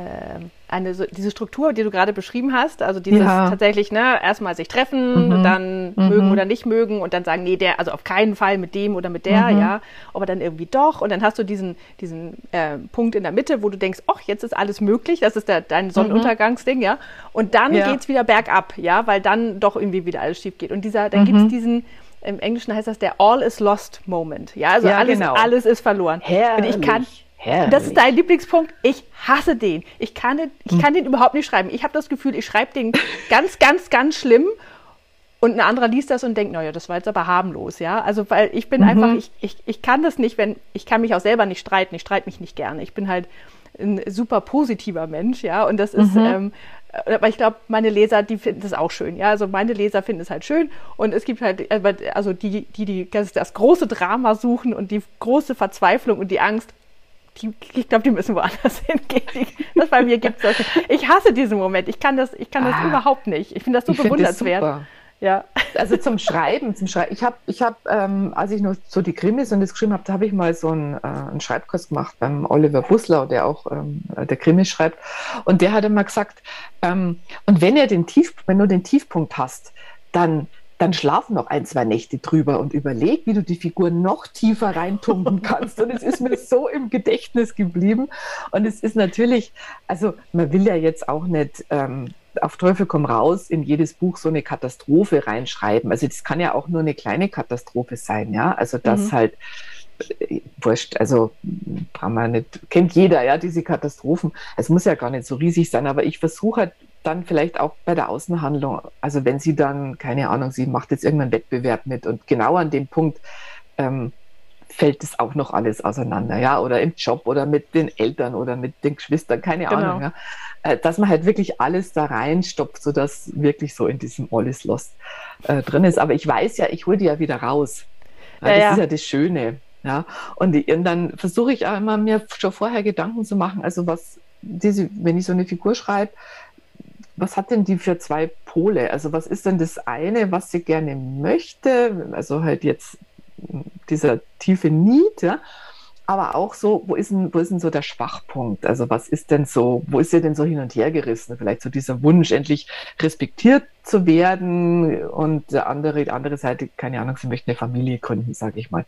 eine so, diese Struktur, die du gerade beschrieben hast, also dieses ja. tatsächlich, ne, erstmal sich treffen, mhm. dann mhm. mögen oder nicht mögen und dann sagen, nee, der, also auf keinen Fall mit dem oder mit der, mhm. ja, aber dann irgendwie doch und dann hast du diesen, diesen äh, Punkt in der Mitte, wo du denkst, ach, jetzt ist alles möglich, das ist der, dein mhm. Sonnenuntergangsding, ja, und dann ja. geht's wieder bergab, ja, weil dann doch irgendwie wieder alles schief geht und dieser, dann gibt's mhm. diesen, im Englischen heißt das der All is lost Moment. Ja, also ja, alles, genau. alles ist verloren. Herrlich. Und ich kann, Herrlich. das ist dein Lieblingspunkt. Ich hasse den. Ich kann den, ich kann den überhaupt nicht schreiben. Ich habe das Gefühl, ich schreibe den ganz, ganz, ganz schlimm. Und ein anderer liest das und denkt, naja, das war jetzt aber harmlos, ja. Also, weil ich bin mhm. einfach, ich, ich, ich kann das nicht, wenn, ich kann mich auch selber nicht streiten. Ich streite mich nicht gerne. Ich bin halt ein super positiver Mensch, ja. Und das ist, mhm. ähm, aber ich glaube, meine Leser, die finden das auch schön. Ja, also meine Leser finden es halt schön. Und es gibt halt, also die, die, die das, das große Drama suchen und die große Verzweiflung und die Angst, die, ich glaube, die müssen woanders hingehen. das bei mir gibt es. Ich hasse diesen Moment. Ich kann das, ich kann das ah, überhaupt nicht. Ich finde das so bewundernswert. Das ja. Also zum Schreiben, zum Schreiben. Ich habe, ich hab, ähm, als ich noch so die Krimis und das geschrieben habe, da habe ich mal so einen, äh, einen Schreibkurs gemacht beim Oliver Buslau, der auch ähm, der Krimis schreibt. Und der hat immer gesagt, ähm, und wenn, er den Tief, wenn du den Tiefpunkt hast, dann dann schlaf noch ein, zwei Nächte drüber und überleg, wie du die Figur noch tiefer reintumpen kannst. Und es ist mir so im Gedächtnis geblieben. Und es ist natürlich, also man will ja jetzt auch nicht ähm, auf Teufel komm raus in jedes Buch so eine Katastrophe reinschreiben. Also das kann ja auch nur eine kleine Katastrophe sein, ja. Also das mhm. halt äh, wurscht, also braucht man nicht, kennt jeder, ja, diese Katastrophen. Es muss ja gar nicht so riesig sein, aber ich versuche halt dann vielleicht auch bei der Außenhandlung, also wenn sie dann, keine Ahnung, sie macht jetzt irgendeinen Wettbewerb mit und genau an dem Punkt ähm, fällt es auch noch alles auseinander, ja, oder im Job oder mit den Eltern oder mit den Geschwistern, keine genau. Ahnung, ja? Äh, dass man halt wirklich alles da reinstopft, sodass wirklich so in diesem All is Lost äh, drin ist. Aber ich weiß ja, ich hole die ja wieder raus. Ja, das ja. ist ja das Schöne. Ja, und, die, und dann versuche ich auch immer mir schon vorher Gedanken zu machen, also was diese, wenn ich so eine Figur schreibe, was hat denn die für zwei Pole? Also was ist denn das eine, was sie gerne möchte? Also halt jetzt dieser tiefe Need, ja. Aber auch so, wo ist, denn, wo ist denn so der Schwachpunkt? Also was ist denn so, wo ist sie denn so hin und her gerissen? Vielleicht so dieser Wunsch, endlich respektiert zu werden und der andere, die andere Seite, keine Ahnung, sie möchte eine Familie gründen, sage ich mal.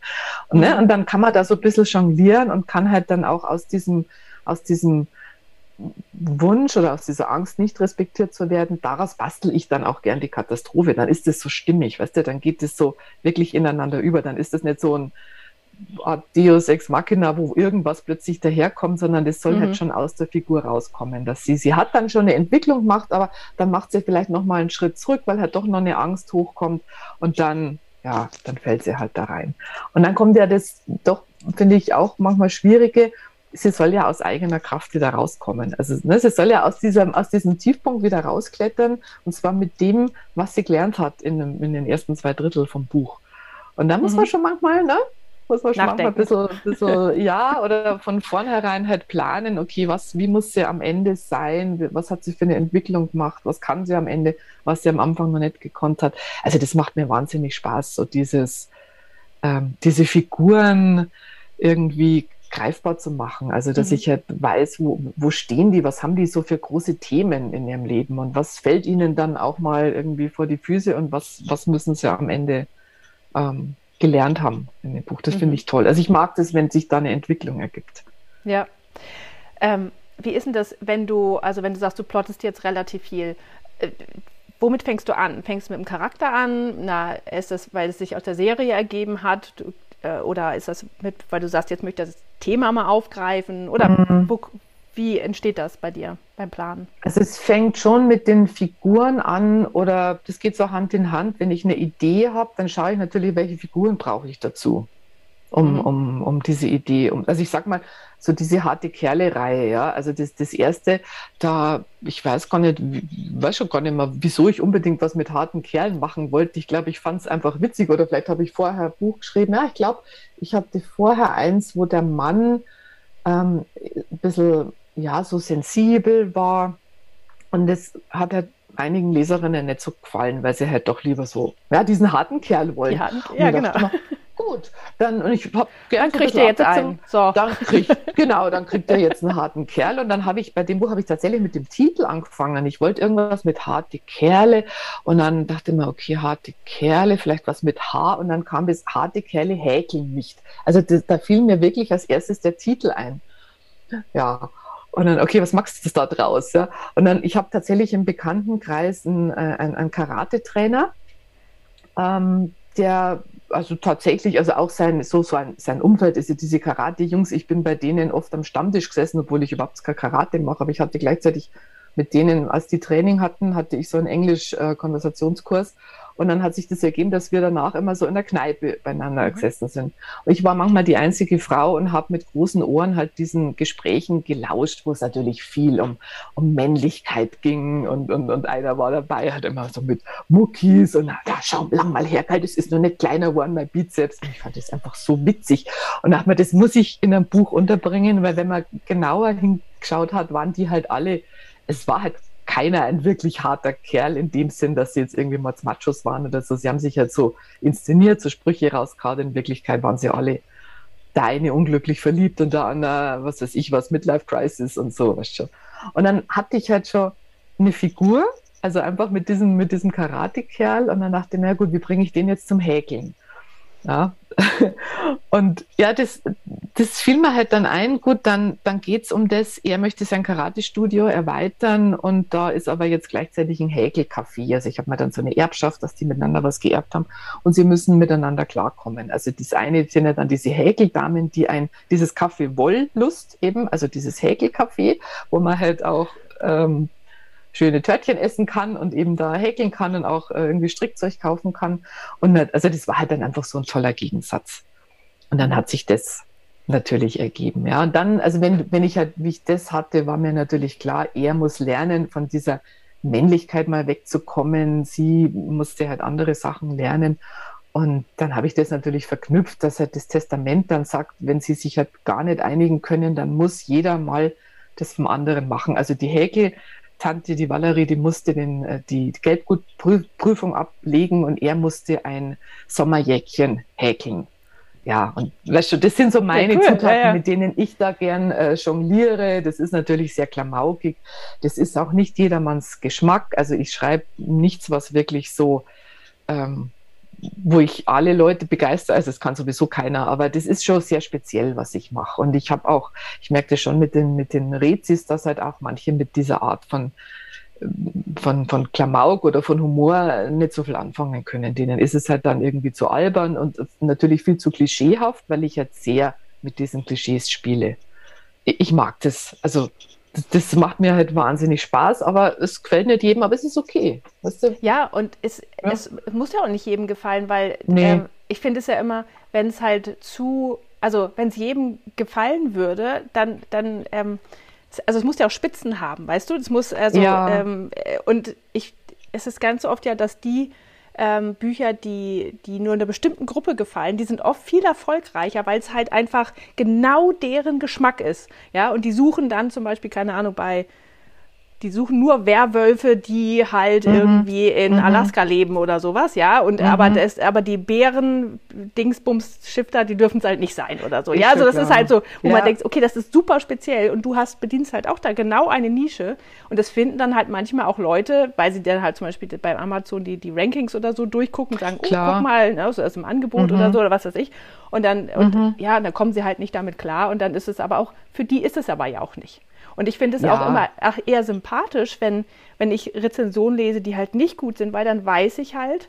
Und, ne, und dann kann man da so ein bisschen jonglieren und kann halt dann auch aus diesem, aus diesem Wunsch oder aus dieser Angst, nicht respektiert zu werden, daraus bastel ich dann auch gern die Katastrophe. Dann ist es so stimmig, weißt du, dann geht es so wirklich ineinander über. Dann ist es nicht so ein Art Deus Ex Machina, wo irgendwas plötzlich daherkommt, sondern das soll halt mhm. halt schon aus der Figur rauskommen, dass sie, sie hat dann schon eine Entwicklung gemacht, aber dann macht sie vielleicht nochmal einen Schritt zurück, weil halt doch noch eine Angst hochkommt und dann, ja, dann fällt sie halt da rein. Und dann kommt ja das doch, finde ich, auch manchmal schwierige, sie soll ja aus eigener Kraft wieder rauskommen. Also ne, sie soll ja aus diesem, aus diesem Tiefpunkt wieder rausklettern und zwar mit dem, was sie gelernt hat in, dem, in den ersten zwei Drittel vom Buch. Und da muss mhm. man schon manchmal, ne? Muss man schon manchmal ein bisschen, bisschen ja, oder von vornherein halt planen, okay, was, wie muss sie am Ende sein? Was hat sie für eine Entwicklung gemacht? Was kann sie am Ende, was sie am Anfang noch nicht gekonnt hat? Also das macht mir wahnsinnig Spaß, so dieses, ähm, diese Figuren irgendwie greifbar zu machen. Also, dass mhm. ich halt weiß, wo, wo stehen die, was haben die so für große Themen in ihrem Leben und was fällt ihnen dann auch mal irgendwie vor die Füße und was, was müssen sie am Ende ähm, gelernt haben in dem Buch. Das mhm. finde ich toll. Also, ich mag das, wenn sich da eine Entwicklung ergibt. Ja. Ähm, wie ist denn das, wenn du, also wenn du sagst, du plottest jetzt relativ viel, äh, womit fängst du an? Fängst du mit dem Charakter an? Na, ist das, weil es sich aus der Serie ergeben hat? Du äh, oder ist das mit, weil du sagst, jetzt möchte ich das Thema mal aufgreifen? Oder mhm. wo, wie entsteht das bei dir beim Planen? Also es fängt schon mit den Figuren an oder das geht so Hand in Hand. Wenn ich eine Idee habe, dann schaue ich natürlich, welche Figuren brauche ich dazu um, mhm. um, um diese Idee. Um, also ich sag mal, so diese harte Kerle-Reihe, ja. Also das, das erste, da, ich weiß gar nicht, weiß schon gar nicht mehr, wieso ich unbedingt was mit harten Kerlen machen wollte. Ich glaube, ich fand es einfach witzig oder vielleicht habe ich vorher ein Buch geschrieben. Ja, ich glaube, ich hatte vorher eins, wo der Mann ähm, ein bisschen, ja, so sensibel war. Und das hat halt einigen Leserinnen nicht so gefallen, weil sie halt doch lieber so, ja, diesen harten Kerl wollen. Ja, ja genau. Immer, gut, dann und ich habe Dann kriegt er jetzt einen. So. Dann kriegt, genau, dann kriegt er jetzt einen harten Kerl. Und dann habe ich bei dem Buch habe ich tatsächlich mit dem Titel angefangen. Ich wollte irgendwas mit harte Kerle und dann dachte ich mir, okay, harte Kerle, vielleicht was mit H. Und dann kam das harte Kerle häkeln nicht. Also das, da fiel mir wirklich als erstes der Titel ein. Ja. Und dann, okay, was machst du da draus? Ja? Und dann, ich habe tatsächlich im Bekanntenkreis einen, äh, einen, einen Karate-Trainer, ähm, der also tatsächlich, also auch sein, so, so ein, sein Umfeld ist ja diese Karate-Jungs. Ich bin bei denen oft am Stammtisch gesessen, obwohl ich überhaupt kein Karate mache, aber ich hatte gleichzeitig mit denen, als die Training hatten, hatte ich so einen Englisch-Konversationskurs. Äh, und dann hat sich das ergeben, dass wir danach immer so in der Kneipe beieinander mhm. gesessen sind. Und ich war manchmal die einzige Frau und habe mit großen Ohren halt diesen Gesprächen gelauscht, wo es natürlich viel um, um Männlichkeit ging. Und, und, und einer war dabei, hat immer so mit Muckis und ja, schau lang mal her, das ist noch nicht kleiner geworden, mein Bizeps. Und ich fand das einfach so witzig. Und dachte mir, das muss ich in einem Buch unterbringen, weil wenn man genauer hingeschaut hat, waren die halt alle, es war halt keiner ein wirklich harter Kerl in dem Sinn, dass sie jetzt irgendwie mal Machos waren oder so. Sie haben sich halt so inszeniert, so Sprüche rausgehauen. In Wirklichkeit waren sie alle der eine unglücklich verliebt und der andere, was weiß ich, was Midlife Crisis und so, weißt schon. Und dann hatte ich halt schon eine Figur, also einfach mit diesem, mit diesem Karate-Kerl und dann dachte ich, na gut, wie bringe ich den jetzt zum Häkeln? Ja. Und ja, das, das fiel mir halt dann ein, gut, dann, dann geht es um das, er möchte sein Karate-Studio erweitern und da ist aber jetzt gleichzeitig ein Häkelcafé. Also ich habe mir dann so eine Erbschaft, dass die miteinander was geerbt haben und sie müssen miteinander klarkommen. Also das eine sind ja dann diese Häkeldamen, die ein, dieses Café Wollust eben, also dieses Häkelcafé, wo man halt auch ähm, schöne Törtchen essen kann und eben da häkeln kann und auch äh, irgendwie Strickzeug kaufen kann. Und also das war halt dann einfach so ein toller Gegensatz. Und dann hat sich das natürlich ergeben. Ja, und dann, also wenn, wenn ich halt, wie ich das hatte, war mir natürlich klar, er muss lernen, von dieser Männlichkeit mal wegzukommen. Sie musste halt andere Sachen lernen. Und dann habe ich das natürlich verknüpft, dass halt das Testament dann sagt, wenn sie sich halt gar nicht einigen können, dann muss jeder mal das vom anderen machen. Also die Häkel Tante, die Valerie, die musste den, äh, die Geldgutprüfung ablegen und er musste ein Sommerjäckchen häkeln. Ja, und weißt du, das sind so meine ja, cool. Zutaten, ja, ja. mit denen ich da gern äh, jongliere. Das ist natürlich sehr klamaukig. Das ist auch nicht jedermanns Geschmack. Also ich schreibe nichts, was wirklich so ähm, wo ich alle Leute begeistere, also es kann sowieso keiner, aber das ist schon sehr speziell, was ich mache. Und ich habe auch, ich merke das schon mit den, mit den Rezis, dass halt auch manche mit dieser Art von, von, von Klamauk oder von Humor nicht so viel anfangen können. Denen ist es halt dann irgendwie zu albern und natürlich viel zu klischeehaft, weil ich halt sehr mit diesen Klischees spiele. Ich mag das. Also das macht mir halt wahnsinnig Spaß, aber es gefällt nicht jedem, aber es ist okay. Weißt du? Ja, und es, ja. es muss ja auch nicht jedem gefallen, weil nee. ähm, ich finde es ja immer, wenn es halt zu, also wenn es jedem gefallen würde, dann, dann, ähm, also es muss ja auch Spitzen haben, weißt du? Es muss, also, ja. ähm, äh, und ich, es ist ganz oft ja, dass die ähm, Bücher, die, die nur einer bestimmten Gruppe gefallen, die sind oft viel erfolgreicher, weil es halt einfach genau deren Geschmack ist. Ja, und die suchen dann zum Beispiel, keine Ahnung, bei die suchen nur Werwölfe, die halt mhm. irgendwie in mhm. Alaska leben oder sowas, ja. Und mhm. aber das, aber die Bären, Dingsbums, Shifter, die dürfen es halt nicht sein oder so. Ich ja, also das klar. ist halt so, wo ja. man denkt, okay, das ist super speziell und du hast bedienst halt auch da genau eine Nische. Und das finden dann halt manchmal auch Leute, weil sie dann halt zum Beispiel bei Amazon die, die Rankings oder so durchgucken und sagen, oh, guck mal, ne, so aus dem Angebot oder mhm. so oder was weiß ich. Und dann, und mhm. ja, dann kommen sie halt nicht damit klar. Und dann ist es aber auch, für die ist es aber ja auch nicht. Und ich finde es ja. auch immer ach, eher sympathisch, wenn, wenn ich Rezensionen lese, die halt nicht gut sind, weil dann weiß ich halt,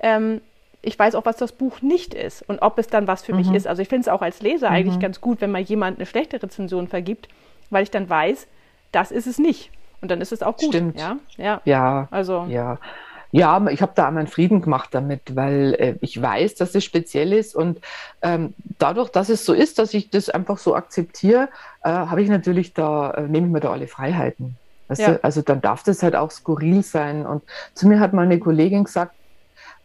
ähm, ich weiß auch, was das Buch nicht ist und ob es dann was für mhm. mich ist. Also ich finde es auch als Leser mhm. eigentlich ganz gut, wenn mal jemand eine schlechte Rezension vergibt, weil ich dann weiß, das ist es nicht. Und dann ist es auch gut. Stimmt. Ja, ja. ja. Also. Ja. Ja, ich habe da meinen Frieden gemacht damit, weil äh, ich weiß, dass es speziell ist und ähm, dadurch, dass es so ist, dass ich das einfach so akzeptiere, äh, habe ich natürlich da, äh, nehme ich mir da alle Freiheiten. Weißt ja. du? Also dann darf das halt auch skurril sein. Und zu mir hat mal eine Kollegin gesagt,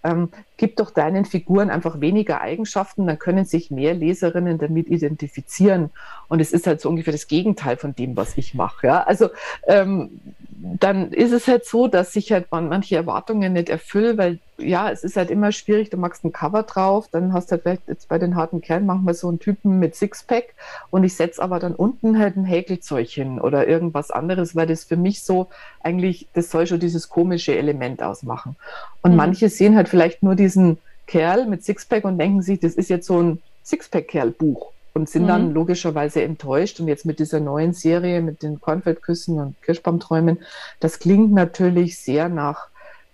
ähm, gib doch deinen Figuren einfach weniger Eigenschaften, dann können sich mehr Leserinnen damit identifizieren. Und es ist halt so ungefähr das Gegenteil von dem, was ich mache. Ja? Also ähm, dann ist es halt so, dass sich halt manche Erwartungen nicht erfüllen, weil ja, es ist halt immer schwierig, du machst ein Cover drauf, dann hast du halt vielleicht jetzt bei den harten Kerlen manchmal so einen Typen mit Sixpack und ich setze aber dann unten halt ein Häkelzeug hin oder irgendwas anderes, weil das für mich so eigentlich, das soll schon dieses komische Element ausmachen. Und mhm. manche sehen halt vielleicht nur diesen Kerl mit Sixpack und denken sich, das ist jetzt so ein Sixpack-Kerl-Buch und sind mhm. dann logischerweise enttäuscht. Und jetzt mit dieser neuen Serie, mit den Kornfeldküssen und Kirschbaumträumen, das klingt natürlich sehr nach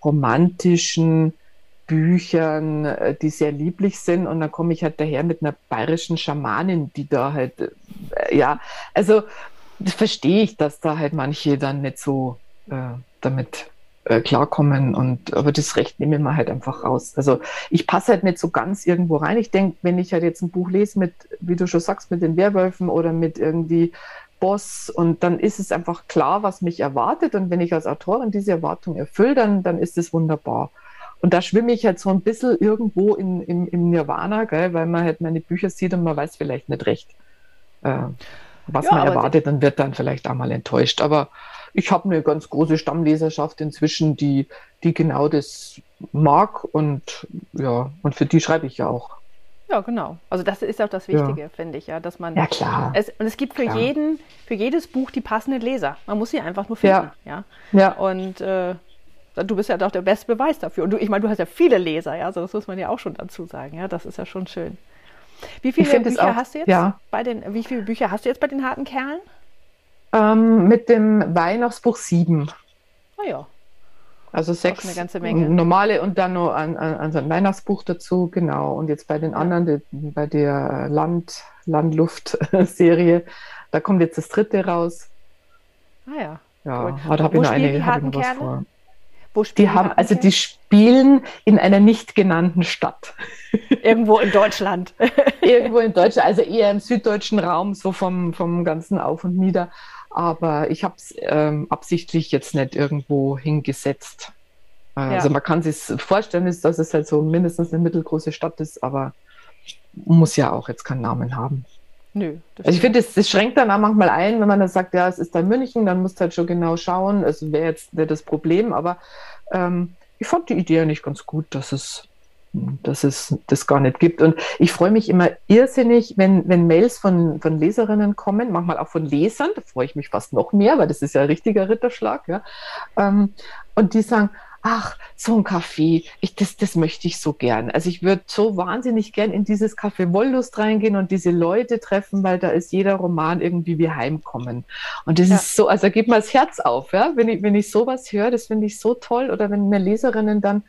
romantischen Büchern, äh, die sehr lieblich sind. Und dann komme ich halt daher mit einer bayerischen Schamanin, die da halt, äh, ja, also verstehe ich, dass da halt manche dann nicht so äh, damit äh, klarkommen und aber das Recht nehmen wir halt einfach raus. Also ich passe halt nicht so ganz irgendwo rein. Ich denke, wenn ich halt jetzt ein Buch lese mit, wie du schon sagst, mit den Werwölfen oder mit irgendwie Boss und dann ist es einfach klar, was mich erwartet und wenn ich als Autorin diese Erwartung erfülle, dann, dann ist es wunderbar. Und da schwimme ich halt so ein bisschen irgendwo in, im, im Nirvana, gell, weil man halt meine Bücher sieht und man weiß vielleicht nicht recht, äh, was ja, man erwartet und wird dann vielleicht auch mal enttäuscht. Aber ich habe eine ganz große Stammleserschaft inzwischen, die, die genau das mag und ja, und für die schreibe ich ja auch. Ja, genau. Also das ist auch das Wichtige, ja. finde ich, ja, dass man. Ja klar. Es, und es gibt für klar. jeden, für jedes Buch die passenden Leser. Man muss sie einfach nur finden. Ja. Ja. ja. Und äh, du bist ja doch der beste Beweis dafür. Und du, ich meine, du hast ja viele Leser, ja, also das muss man ja auch schon dazu sagen. Ja, das ist ja schon schön. Wie viele Bücher auch, hast du jetzt ja. bei den? Wie viele Bücher hast du jetzt bei den harten Kerlen? Ähm, mit dem Weihnachtsbuch sieben. Ah oh ja. Also sechs eine ganze Menge. normale und dann noch ein, ein, ein Weihnachtsbuch dazu, genau. Und jetzt bei den anderen, die, bei der Land, Landluft-Serie, da kommt jetzt das dritte raus. Ah ja. Ja, cool. da habe ich noch eine, hab ich noch was vor. Wo spielen die haben, also die spielen in einer nicht genannten Stadt. Irgendwo in Deutschland. Irgendwo in Deutschland, also eher im süddeutschen Raum, so vom, vom ganzen Auf und Nieder. Aber ich habe es ähm, absichtlich jetzt nicht irgendwo hingesetzt. Äh, ja. Also man kann sich vorstellen, dass es halt so mindestens eine mittelgroße Stadt ist, aber muss ja auch jetzt keinen Namen haben. Nö. Also ich finde, das, das, schränkt dann auch manchmal ein, wenn man dann sagt, ja, es ist dann München, dann musst du halt schon genau schauen. Es wäre jetzt nicht das Problem, aber ähm, ich fand die Idee nicht ganz gut, dass es dass es das gar nicht gibt. Und ich freue mich immer irrsinnig, wenn, wenn Mails von, von Leserinnen kommen, manchmal auch von Lesern, da freue ich mich fast noch mehr, weil das ist ja ein richtiger Ritterschlag, ja. Ähm, und die sagen, ach, so ein Kaffee, ich, das, das möchte ich so gern. Also ich würde so wahnsinnig gern in dieses Café Wollust reingehen und diese Leute treffen, weil da ist jeder Roman irgendwie wie Heimkommen. Und das ja. ist so, also gib mal das Herz auf, ja, wenn ich, wenn ich sowas höre, das finde ich so toll. Oder wenn mir Leserinnen dann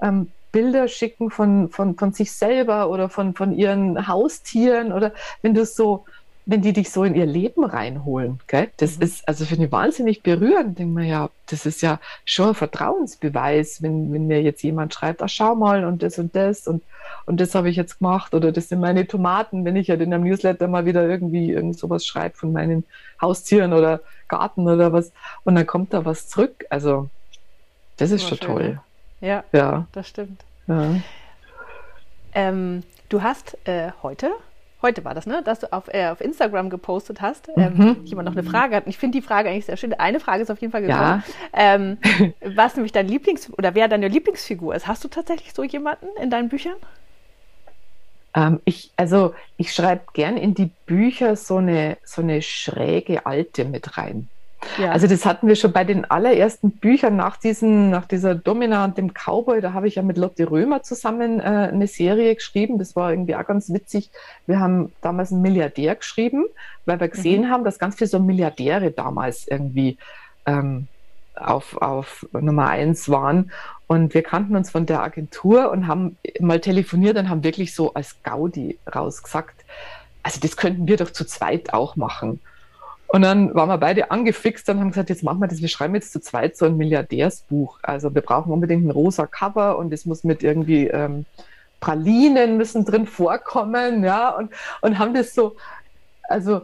ähm, Bilder schicken von, von, von sich selber oder von, von ihren Haustieren oder wenn du so, wenn die dich so in ihr Leben reinholen, gell? das mhm. ist, also finde ich wahnsinnig berührend. Denke mir, ja, das ist ja schon ein Vertrauensbeweis, wenn, wenn mir jetzt jemand schreibt, ach schau mal und das und das und, und das habe ich jetzt gemacht oder das sind meine Tomaten, wenn ich ja halt in einem Newsletter mal wieder irgendwie irgend sowas schreibe von meinen Haustieren oder Garten oder was und dann kommt da was zurück. Also das ist schon schön, toll. Ja, ja. das stimmt. Ja. Ähm, du hast äh, heute, heute war das, ne, dass du auf, äh, auf Instagram gepostet hast, ähm, mhm. jemand noch eine Frage hat. Und ich finde die Frage eigentlich sehr schön. Eine Frage ist auf jeden Fall gekommen. Ja. Ähm, was nämlich dein Lieblings- oder wer deine Lieblingsfigur ist. Hast du tatsächlich so jemanden in deinen Büchern? Ähm, ich, also ich schreibe gern in die Bücher so eine, so eine schräge Alte mit rein. Ja. Also das hatten wir schon bei den allerersten Büchern nach, diesen, nach dieser Domina und dem Cowboy. Da habe ich ja mit Lotte Römer zusammen äh, eine Serie geschrieben. Das war irgendwie auch ganz witzig. Wir haben damals einen Milliardär geschrieben, weil wir gesehen mhm. haben, dass ganz viele so Milliardäre damals irgendwie ähm, auf, auf Nummer eins waren. Und wir kannten uns von der Agentur und haben mal telefoniert und haben wirklich so als Gaudi rausgesagt, also das könnten wir doch zu zweit auch machen. Und dann waren wir beide angefixt und haben gesagt, jetzt machen wir das, wir schreiben jetzt zu zweit so ein Milliardärsbuch. Also wir brauchen unbedingt ein rosa Cover und es muss mit irgendwie ähm, Pralinen müssen drin vorkommen, ja, und, und haben das so, also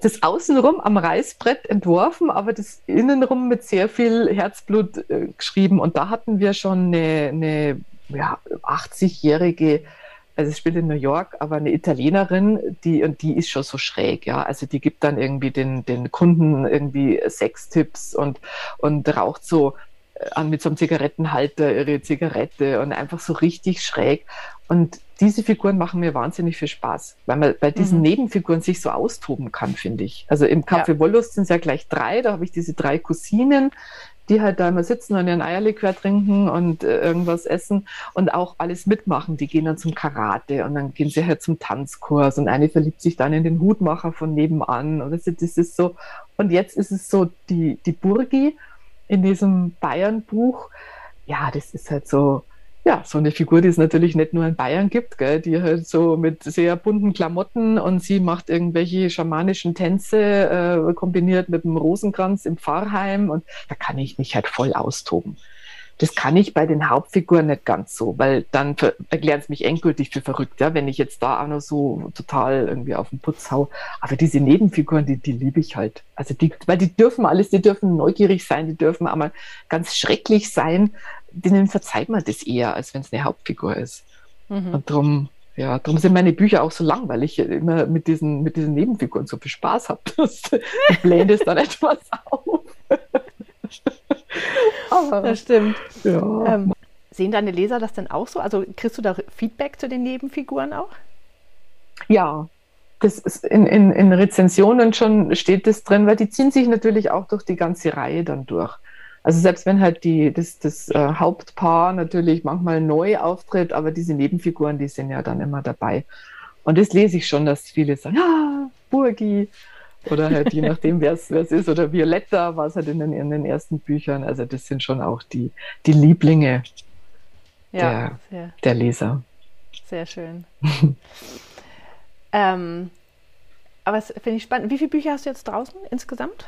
das Außenrum am Reißbrett entworfen, aber das Innenrum mit sehr viel Herzblut äh, geschrieben. Und da hatten wir schon eine, eine ja, 80-jährige also es spielt in New York, aber eine Italienerin, die, und die ist schon so schräg, ja. Also die gibt dann irgendwie den, den Kunden irgendwie Sextipps und, und raucht so äh, an mit so einem Zigarettenhalter ihre Zigarette und einfach so richtig schräg. Und diese Figuren machen mir wahnsinnig viel Spaß, weil man bei diesen mhm. Nebenfiguren sich so austoben kann, finde ich. Also im Café ja. Wollust sind es ja gleich drei, da habe ich diese drei Cousinen, die halt da immer sitzen und ihren Eierlikör trinken und äh, irgendwas essen und auch alles mitmachen. Die gehen dann zum Karate und dann gehen sie halt zum Tanzkurs und eine verliebt sich dann in den Hutmacher von nebenan. Und das, ist so. Und jetzt ist es so, die, die Burgi in diesem Bayern-Buch, ja, das ist halt so, ja, so eine Figur, die es natürlich nicht nur in Bayern gibt, gell, die halt so mit sehr bunten Klamotten und sie macht irgendwelche schamanischen Tänze äh, kombiniert mit einem Rosenkranz im Pfarrheim und da kann ich mich halt voll austoben. Das kann ich bei den Hauptfiguren nicht ganz so, weil dann erklären es mich endgültig für verrückt, ja, wenn ich jetzt da auch noch so total irgendwie auf den Putz hau. Aber diese Nebenfiguren, die, die liebe ich halt. Also die, weil die dürfen alles, die dürfen neugierig sein, die dürfen einmal ganz schrecklich sein. Denen verzeiht man das eher, als wenn es eine Hauptfigur ist. Mhm. Und darum ja, darum sind meine Bücher auch so lang, weil ich immer mit diesen, mit diesen Nebenfiguren so viel Spaß habe. Das bläht es dann etwas auf. das stimmt. Ja. Ähm, sehen deine Leser das denn auch so? Also kriegst du da Feedback zu den Nebenfiguren auch? Ja, das ist in, in, in Rezensionen schon steht das drin, weil die ziehen sich natürlich auch durch die ganze Reihe dann durch. Also selbst wenn halt die, das, das äh, Hauptpaar natürlich manchmal neu auftritt, aber diese Nebenfiguren, die sind ja dann immer dabei. Und das lese ich schon, dass viele sagen, ja, Burgi, oder halt je nachdem, wer es ist. Oder Violetta war es halt in den, in den ersten Büchern. Also das sind schon auch die, die Lieblinge ja, der, der Leser. Sehr schön. ähm, aber es finde ich spannend. Wie viele Bücher hast du jetzt draußen insgesamt?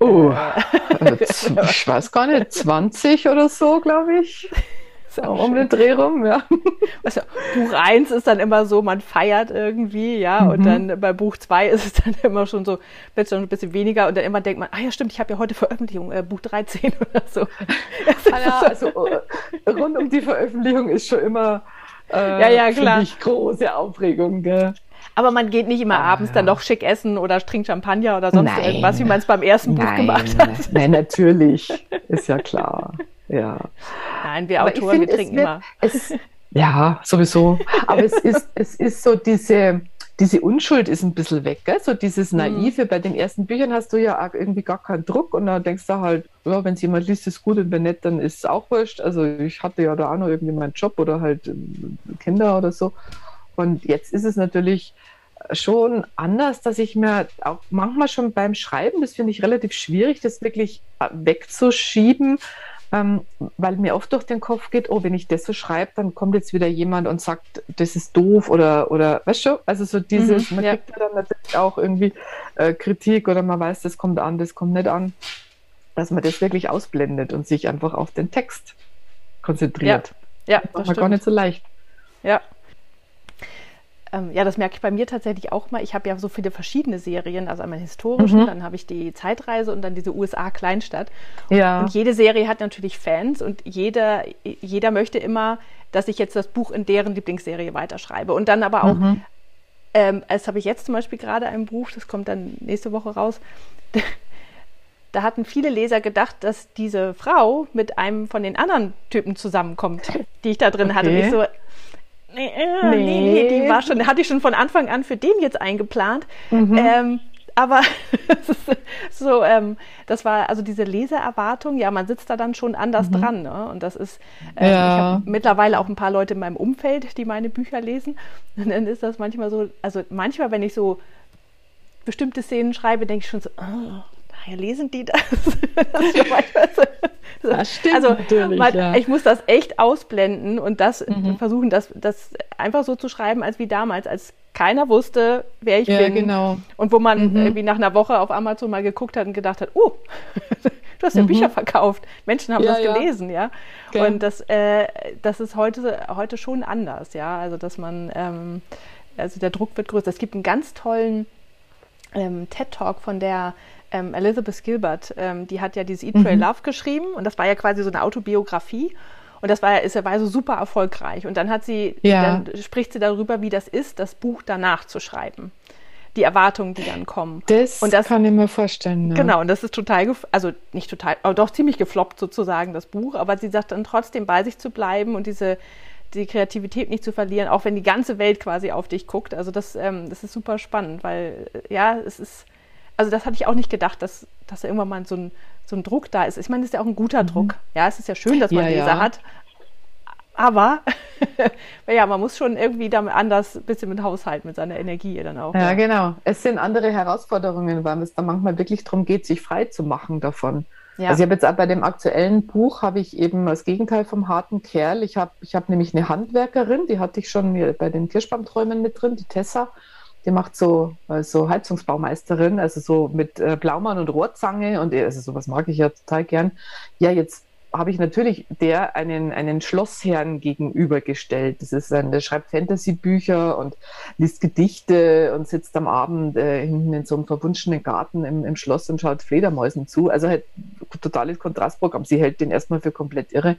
Oh, äh. ich weiß gar nicht, 20 oder so, glaube ich um den Dreh rum, ja. Also, Buch 1 ist dann immer so, man feiert irgendwie, ja, mhm. und dann bei Buch 2 ist es dann immer schon so, wird schon ein bisschen weniger und dann immer denkt man, ah ja, stimmt, ich habe ja heute Veröffentlichung, äh, Buch 13 oder so. Ah, ja, also äh, rund um die Veröffentlichung ist schon immer äh, ja, ja, klar. große Aufregung, gell? Aber man geht nicht immer ah, abends ja. dann noch schick essen oder trinkt Champagner oder sonst nein. irgendwas, wie man es beim ersten Buch gemacht hat. Nein, natürlich, ist ja klar. Ja. Nein, wir Autoren, wir trinken immer. Es, ja, sowieso. Aber es ist, es ist so diese, diese Unschuld ist ein bisschen weg, gell? so dieses mhm. Naive. Mhm. Bei den ersten Büchern hast du ja irgendwie gar keinen Druck und dann denkst du halt, ja, wenn es jemand liest, ist gut und wenn nicht, dann ist es auch wurscht. Also ich hatte ja da auch noch irgendwie meinen Job oder halt ähm, Kinder oder so. Und jetzt ist es natürlich schon anders, dass ich mir auch manchmal schon beim Schreiben, das finde ich relativ schwierig, das wirklich äh, wegzuschieben, ähm, weil mir oft durch den Kopf geht, oh, wenn ich das so schreibe, dann kommt jetzt wieder jemand und sagt, das ist doof oder, oder weißt du, also so dieses, mhm, man ja. kriegt ja dann natürlich auch irgendwie äh, Kritik oder man weiß, das kommt an, das kommt nicht an, dass man das wirklich ausblendet und sich einfach auf den Text konzentriert. Ja, ja das ist gar nicht so leicht. Ja, ähm, ja, das merke ich bei mir tatsächlich auch mal. Ich habe ja so viele verschiedene Serien, also einmal historischen, mhm. dann habe ich die Zeitreise und dann diese USA-Kleinstadt. Ja. Und jede Serie hat natürlich Fans und jeder, jeder möchte immer, dass ich jetzt das Buch in deren Lieblingsserie weiterschreibe. Und dann aber auch, mhm. ähm, als habe ich jetzt zum Beispiel gerade ein Buch, das kommt dann nächste Woche raus. da hatten viele Leser gedacht, dass diese Frau mit einem von den anderen Typen zusammenkommt, die ich da drin okay. hatte. Und ich so, Nee, äh, nee. nee, nee, die war schon, hatte ich schon von Anfang an für den jetzt eingeplant. Mhm. Ähm, aber so, ähm, das war also diese Leseerwartung, ja, man sitzt da dann schon anders mhm. dran. Ne? Und das ist, äh, ja. ich habe mittlerweile auch ein paar Leute in meinem Umfeld, die meine Bücher lesen. Und dann ist das manchmal so, also manchmal, wenn ich so bestimmte Szenen schreibe, denke ich schon so, oh, daher lesen die das. das, das stimmt also. Man, ja. Ich muss das echt ausblenden und das mhm. versuchen, das, das einfach so zu schreiben, als wie damals, als keiner wusste, wer ich ja, bin. Genau. Und wo man mhm. irgendwie nach einer Woche auf Amazon mal geguckt hat und gedacht hat, oh, du hast ja mhm. Bücher verkauft. Menschen haben ja, das gelesen, ja. Okay. Und das, äh, das ist heute, heute schon anders, ja. Also, dass man, ähm, also der Druck wird größer. Es gibt einen ganz tollen ähm, TED-Talk von der ähm, Elizabeth Gilbert, ähm, die hat ja dieses Eat, Pray, mhm. Love geschrieben und das war ja quasi so eine Autobiografie. Und das war, ist, war so super erfolgreich. Und dann hat sie, ja. dann spricht sie darüber, wie das ist, das Buch danach zu schreiben. Die Erwartungen, die dann kommen. Das, und das kann ich mir vorstellen. Ne? Genau, und das ist total, also nicht total, aber doch ziemlich gefloppt sozusagen, das Buch. Aber sie sagt dann trotzdem bei sich zu bleiben und diese, die Kreativität nicht zu verlieren, auch wenn die ganze Welt quasi auf dich guckt. Also das, ähm, das ist super spannend, weil ja, es ist, also das hatte ich auch nicht gedacht, dass, dass da irgendwann mal so ein, so ein Druck da ist. Ich meine, das ist ja auch ein guter mhm. Druck. Ja, es ist ja schön, dass man ja, Leser ja. hat. Aber ja, man muss schon irgendwie damit anders ein bisschen mit Haushalt, mit seiner Energie dann auch. Ja, ja, genau. Es sind andere Herausforderungen, weil es da manchmal wirklich darum geht, sich frei zu machen davon. Ja. Also ich habe jetzt auch bei dem aktuellen Buch habe ich eben das Gegenteil vom harten Kerl. Ich habe ich hab nämlich eine Handwerkerin, die hatte ich schon bei den Kirschbaumträumen mit drin, die Tessa. Die macht so, so Heizungsbaumeisterin, also so mit äh, Blaumann und Rohrzange und also sowas mag ich ja total gern. Ja, jetzt habe ich natürlich der einen, einen Schlossherrn gegenübergestellt. Das ist ein, der schreibt Fantasy-Bücher und liest Gedichte und sitzt am Abend äh, hinten in so einem verwunschenen Garten im, im Schloss und schaut Fledermäusen zu. Also halt totales Kontrastprogramm. Sie hält den erstmal für komplett irre.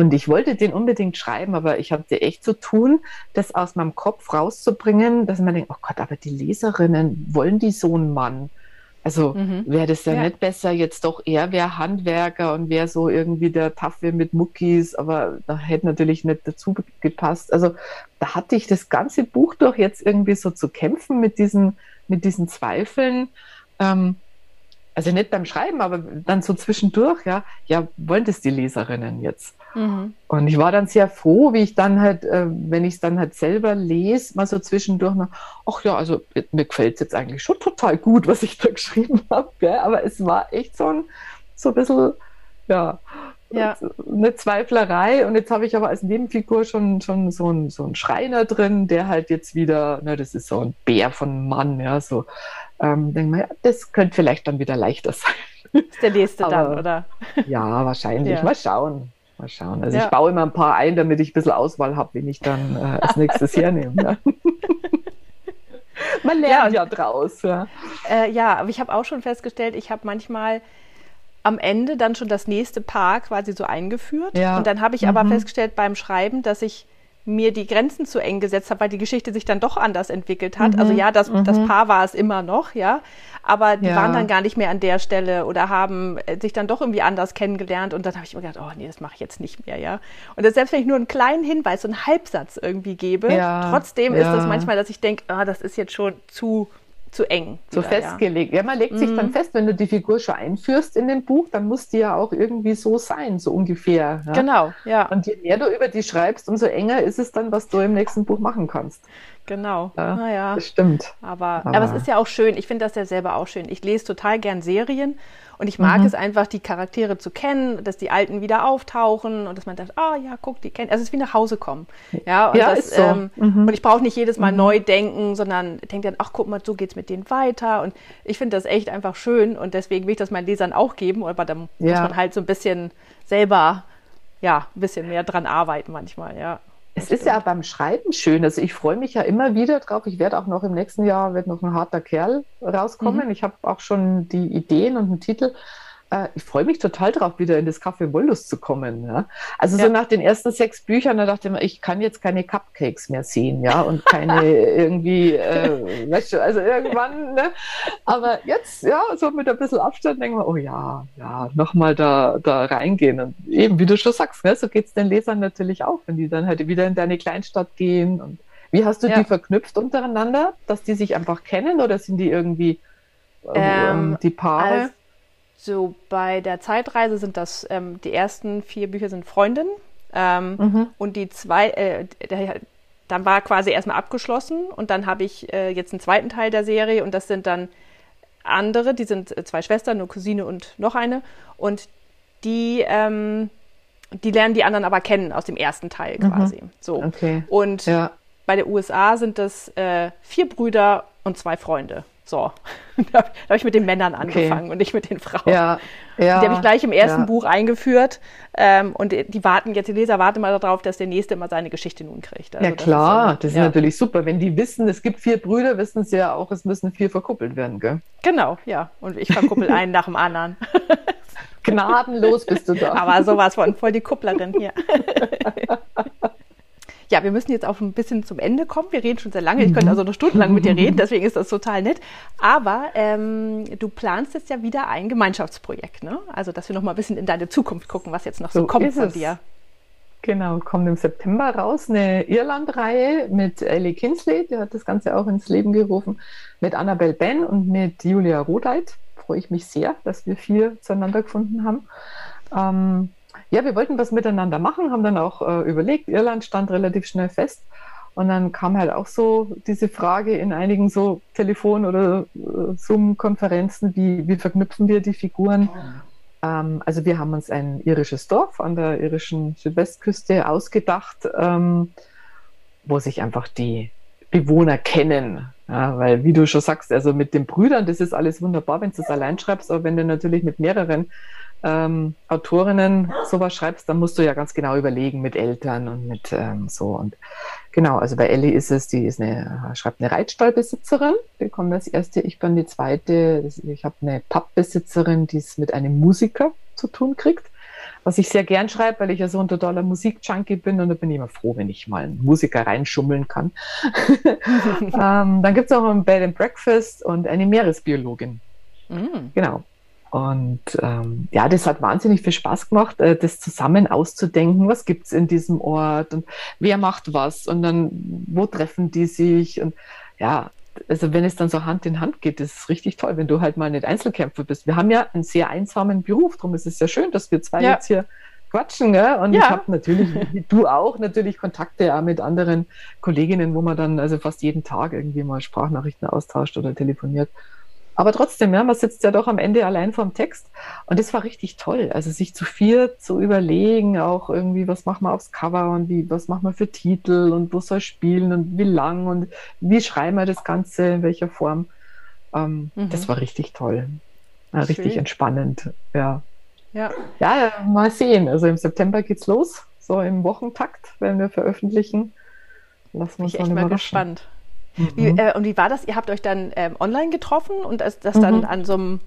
Und ich wollte den unbedingt schreiben, aber ich hatte echt zu tun, das aus meinem Kopf rauszubringen, dass man denkt, oh Gott, aber die Leserinnen wollen die so einen Mann. Also mhm. wäre das ja, ja, nicht besser, jetzt doch er wäre Handwerker und wäre so irgendwie der Tafel mit Muckis, aber da hätte natürlich nicht dazu gepasst. Also da hatte ich das ganze Buch doch jetzt irgendwie so zu kämpfen mit diesen, mit diesen Zweifeln. Ähm, also nicht beim Schreiben, aber dann so zwischendurch, ja, ja, wollen das die Leserinnen jetzt? Mhm. Und ich war dann sehr froh, wie ich dann halt, äh, wenn ich es dann halt selber lese, mal so zwischendurch noch, ach ja, also mir gefällt es jetzt eigentlich schon total gut, was ich da geschrieben habe, aber es war echt so ein, so ein bisschen, ja, ja. eine Zweiflerei. Und jetzt habe ich aber als Nebenfigur schon, schon so, einen, so einen Schreiner drin, der halt jetzt wieder, na, das ist so ein Bär von Mann, ja, so. Ähm, denke mal, ja, das könnte vielleicht dann wieder leichter sein. Ist der nächste aber, dann, oder? Ja, wahrscheinlich. Ja. Mal schauen. Mal schauen. Also ja. ich baue immer ein paar ein, damit ich ein bisschen Auswahl habe, wen ich dann äh, als nächstes hernehme. Ja. Man lernt ja, ja draus. Ja, äh, ja aber ich habe auch schon festgestellt, ich habe manchmal am Ende dann schon das nächste Paar quasi so eingeführt. Ja. Und dann habe ich mhm. aber festgestellt beim Schreiben, dass ich mir die Grenzen zu eng gesetzt habe, weil die Geschichte sich dann doch anders entwickelt hat. Also mhm. Also ja, das, mhm. das Paar war es immer noch, ja, aber die ja. waren dann gar nicht mehr an der Stelle oder haben äh, sich dann doch irgendwie anders kennengelernt und dann habe ich mir gedacht, oh nee, das mache ich jetzt nicht mehr, ja. Und das, selbst wenn ich nur einen kleinen Hinweis, so einen Halbsatz irgendwie gebe, ja. trotzdem ist das manchmal, dass ich denke, ah, das ist jetzt schon zu zu eng. Zu festgelegt. Ja. ja, man legt sich dann mhm. fest, wenn du die Figur schon einführst in dem Buch, dann muss die ja auch irgendwie so sein, so ungefähr. Ja? Genau, ja. Und je mehr du über die schreibst, umso enger ist es dann, was du im nächsten Buch machen kannst. Genau. Ja, naja. Das stimmt. Aber, aber, aber es ist ja auch schön. Ich finde das ja selber auch schön. Ich lese total gern Serien und ich mag mhm. es einfach, die Charaktere zu kennen, dass die Alten wieder auftauchen und dass man sagt, ah oh, ja, guck, die kennt. Also es ist wie nach Hause kommen. Ja, und, ja, das, ist so. Ähm, mhm. und ich brauche nicht jedes Mal mhm. neu denken, sondern denke dann, ach guck mal, so geht's mit denen weiter. Und ich finde das echt einfach schön und deswegen will ich das meinen Lesern auch geben, aber dann ja. muss man halt so ein bisschen selber ja, ein bisschen mehr dran arbeiten manchmal, ja. Es ist ja beim Schreiben schön. Also ich freue mich ja immer wieder drauf. Ich werde auch noch im nächsten Jahr wird noch ein harter Kerl rauskommen. Mhm. Ich habe auch schon die Ideen und einen Titel äh, ich freue mich total drauf, wieder in das Café Wollust zu kommen. Ja? Also ja. so nach den ersten sechs Büchern, da dachte ich mir, ich kann jetzt keine Cupcakes mehr sehen, ja, und keine irgendwie, äh, weißt du, also irgendwann, ne? Aber jetzt, ja, so mit ein bisschen Abstand denken wir, oh ja, ja, nochmal da, da reingehen. Und eben, wie du schon sagst, ne, so geht es den Lesern natürlich auch, wenn die dann halt wieder in deine Kleinstadt gehen. Und wie hast du ja. die verknüpft untereinander, dass die sich einfach kennen oder sind die irgendwie ähm, ähm die Paare? So bei der Zeitreise sind das ähm, die ersten vier Bücher sind Freundin ähm, mhm. und die zwei, äh, der, dann war quasi erstmal abgeschlossen und dann habe ich äh, jetzt einen zweiten Teil der Serie und das sind dann andere, die sind äh, zwei Schwestern, eine Cousine und noch eine und die ähm, die lernen die anderen aber kennen aus dem ersten Teil mhm. quasi. Mhm. So okay. und ja. bei der USA sind das äh, vier Brüder und zwei Freunde. So, da habe ich mit den Männern angefangen okay. und nicht mit den Frauen. Ja, ja, die habe ich gleich im ersten ja. Buch eingeführt. Ähm, und die warten jetzt, die Leser warten mal darauf, dass der Nächste immer seine Geschichte nun kriegt. Also ja, klar, das ist, das ist natürlich super. Wenn die wissen, es gibt vier Brüder, wissen sie ja auch, es müssen vier verkuppelt werden, gell? Genau, ja. Und ich verkuppel einen nach dem anderen. Gnadenlos bist du da. Aber sowas von voll die Kupplerin hier. Ja, wir müssen jetzt auch ein bisschen zum Ende kommen. Wir reden schon sehr lange. Ich könnte mhm. also noch stundenlang mit dir reden, deswegen ist das total nett. Aber ähm, du planst jetzt ja wieder ein Gemeinschaftsprojekt, ne? Also, dass wir noch mal ein bisschen in deine Zukunft gucken, was jetzt noch so, so kommt von dir. Genau, kommt im September raus eine Irland-Reihe mit Ellie Kinsley, die hat das Ganze auch ins Leben gerufen, mit Annabelle Ben und mit Julia Rodeit. Freue ich mich sehr, dass wir vier zueinander gefunden haben. Ähm, ja, wir wollten was miteinander machen, haben dann auch äh, überlegt. Irland stand relativ schnell fest. Und dann kam halt auch so diese Frage in einigen so Telefon- oder äh, Zoom-Konferenzen, wie, wie verknüpfen wir die Figuren? Ähm, also wir haben uns ein irisches Dorf an der irischen Südwestküste ausgedacht, ähm, wo sich einfach die Bewohner kennen. Ja, weil, wie du schon sagst, also mit den Brüdern, das ist alles wunderbar, wenn du es allein schreibst, aber wenn du natürlich mit mehreren ähm, Autorinnen sowas schreibst, dann musst du ja ganz genau überlegen mit Eltern und mit ähm, so. Und genau, also bei Ellie ist es, die ist eine, schreibt eine Reitstallbesitzerin, kommt als erste, ich bin die zweite. Ich habe eine Pappbesitzerin, die es mit einem Musiker zu tun kriegt was ich sehr gern schreibe, weil ich ja so ein totaler Musikjunkie bin und da bin ich immer froh, wenn ich mal einen Musiker reinschummeln kann. ähm, dann gibt es auch ein Bed and Breakfast und eine Meeresbiologin. Mm. Genau. Und ähm, ja, das hat wahnsinnig viel Spaß gemacht, äh, das zusammen auszudenken, was gibt es in diesem Ort und wer macht was und dann, wo treffen die sich und ja, also wenn es dann so Hand in Hand geht, das ist richtig toll, wenn du halt mal nicht Einzelkämpfer bist. Wir haben ja einen sehr einsamen Beruf, darum ist es ja schön, dass wir zwei ja. jetzt hier quatschen. Gell? Und ja. ich habe natürlich, du auch, natürlich Kontakte auch mit anderen Kolleginnen, wo man dann also fast jeden Tag irgendwie mal Sprachnachrichten austauscht oder telefoniert. Aber trotzdem, ja, man sitzt ja doch am Ende allein vorm Text. Und das war richtig toll. Also sich zu viert zu überlegen, auch irgendwie, was machen wir aufs Cover und wie, was machen wir für Titel und wo soll spielen und wie lang und wie schreiben wir das Ganze, in welcher Form. Ähm, mhm. Das war richtig toll. Ja, richtig entspannend. Ja. ja. Ja, mal sehen. Also im September geht's los. So im Wochentakt werden wir veröffentlichen. Lassen wir uns ich echt mal gespannt. Wie, mhm. äh, und wie war das? Ihr habt euch dann ähm, online getroffen und das, das dann mhm. an so einem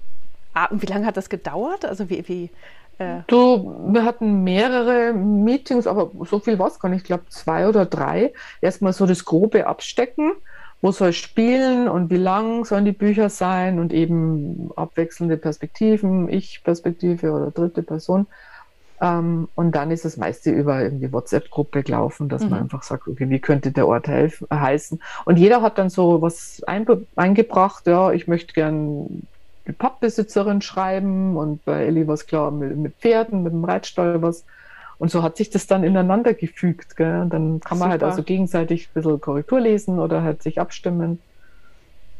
wie lange hat das gedauert? Also wie, wie äh Du, wir hatten mehrere Meetings, aber so viel war es gar nicht. Ich glaube zwei oder drei. Erstmal so das grobe Abstecken. Wo soll es spielen und wie lang sollen die Bücher sein und eben abwechselnde Perspektiven, Ich-Perspektive oder dritte Person. Ähm, und dann ist das meiste über irgendwie WhatsApp-Gruppe gelaufen, dass mhm. man einfach sagt, okay, wie könnte der Ort helfen, heißen. Und jeder hat dann so was eingebracht, ja, ich möchte gern die Pappbesitzerin schreiben und bei Elli war es klar mit, mit, Pferden, mit dem Reitstall was. Und so hat sich das dann ineinander gefügt. Gell? Und dann kann man halt Super. halt also gegenseitig ein bisschen Korrektur lesen oder halt sich abstimmen.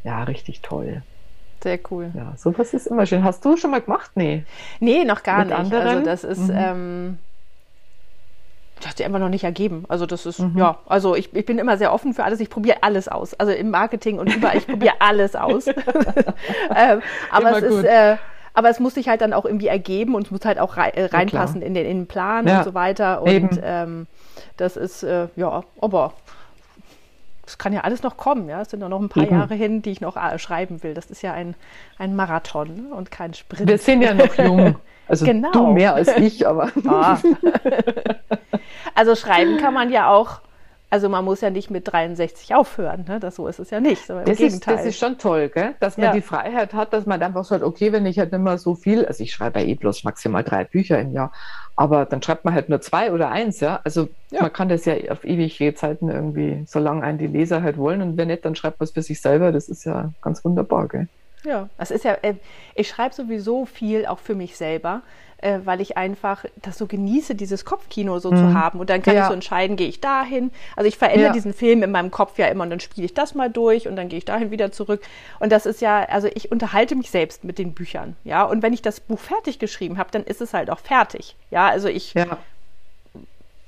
Ja, richtig toll. Sehr cool. Ja, sowas ist immer schön. Hast du schon mal gemacht? Nee. Nee, noch gar Mit nicht. Anderen? Also das ist, mhm. ähm, das hat sich einfach noch nicht ergeben. Also das ist, mhm. ja, also ich, ich bin immer sehr offen für alles. Ich probiere alles aus. Also im Marketing und überall, ich probiere alles aus. ähm, aber immer es gut. ist, äh, aber es muss sich halt dann auch irgendwie ergeben und es muss halt auch rei reinpassen ja, in, den, in den Plan ja, und so weiter. Und ähm, das ist, äh, ja, aber es kann ja alles noch kommen, ja. Es sind noch ein paar Eben. Jahre hin, die ich noch äh, schreiben will. Das ist ja ein, ein Marathon und kein Sprint. Wir sind ja noch jung. Also genau. du mehr als ich, aber. Ah. Also schreiben kann man ja auch also man muss ja nicht mit 63 aufhören, ne? das, so ist es ja nicht. Das ist, das, ist, schon toll, gell? dass man ja. die Freiheit hat, dass man einfach sagt, okay, wenn ich halt nicht mehr so viel, also ich schreibe ja eh bloß maximal drei Bücher im Jahr, aber dann schreibt man halt nur zwei oder eins, ja. Also ja. man kann das ja auf ewige Zeiten irgendwie, solange einen die Leser halt wollen und wenn nicht, dann schreibt man es für sich selber. Das ist ja ganz wunderbar, gell? Ja, das ist ja, äh, ich schreibe sowieso viel auch für mich selber äh, weil ich einfach das so genieße, dieses Kopfkino so mhm. zu haben. Und dann kann ja. ich so entscheiden, gehe ich dahin. Also ich verändere ja. diesen Film in meinem Kopf ja immer und dann spiele ich das mal durch und dann gehe ich dahin wieder zurück. Und das ist ja, also ich unterhalte mich selbst mit den Büchern. Ja, und wenn ich das Buch fertig geschrieben habe, dann ist es halt auch fertig. Ja, also ich ja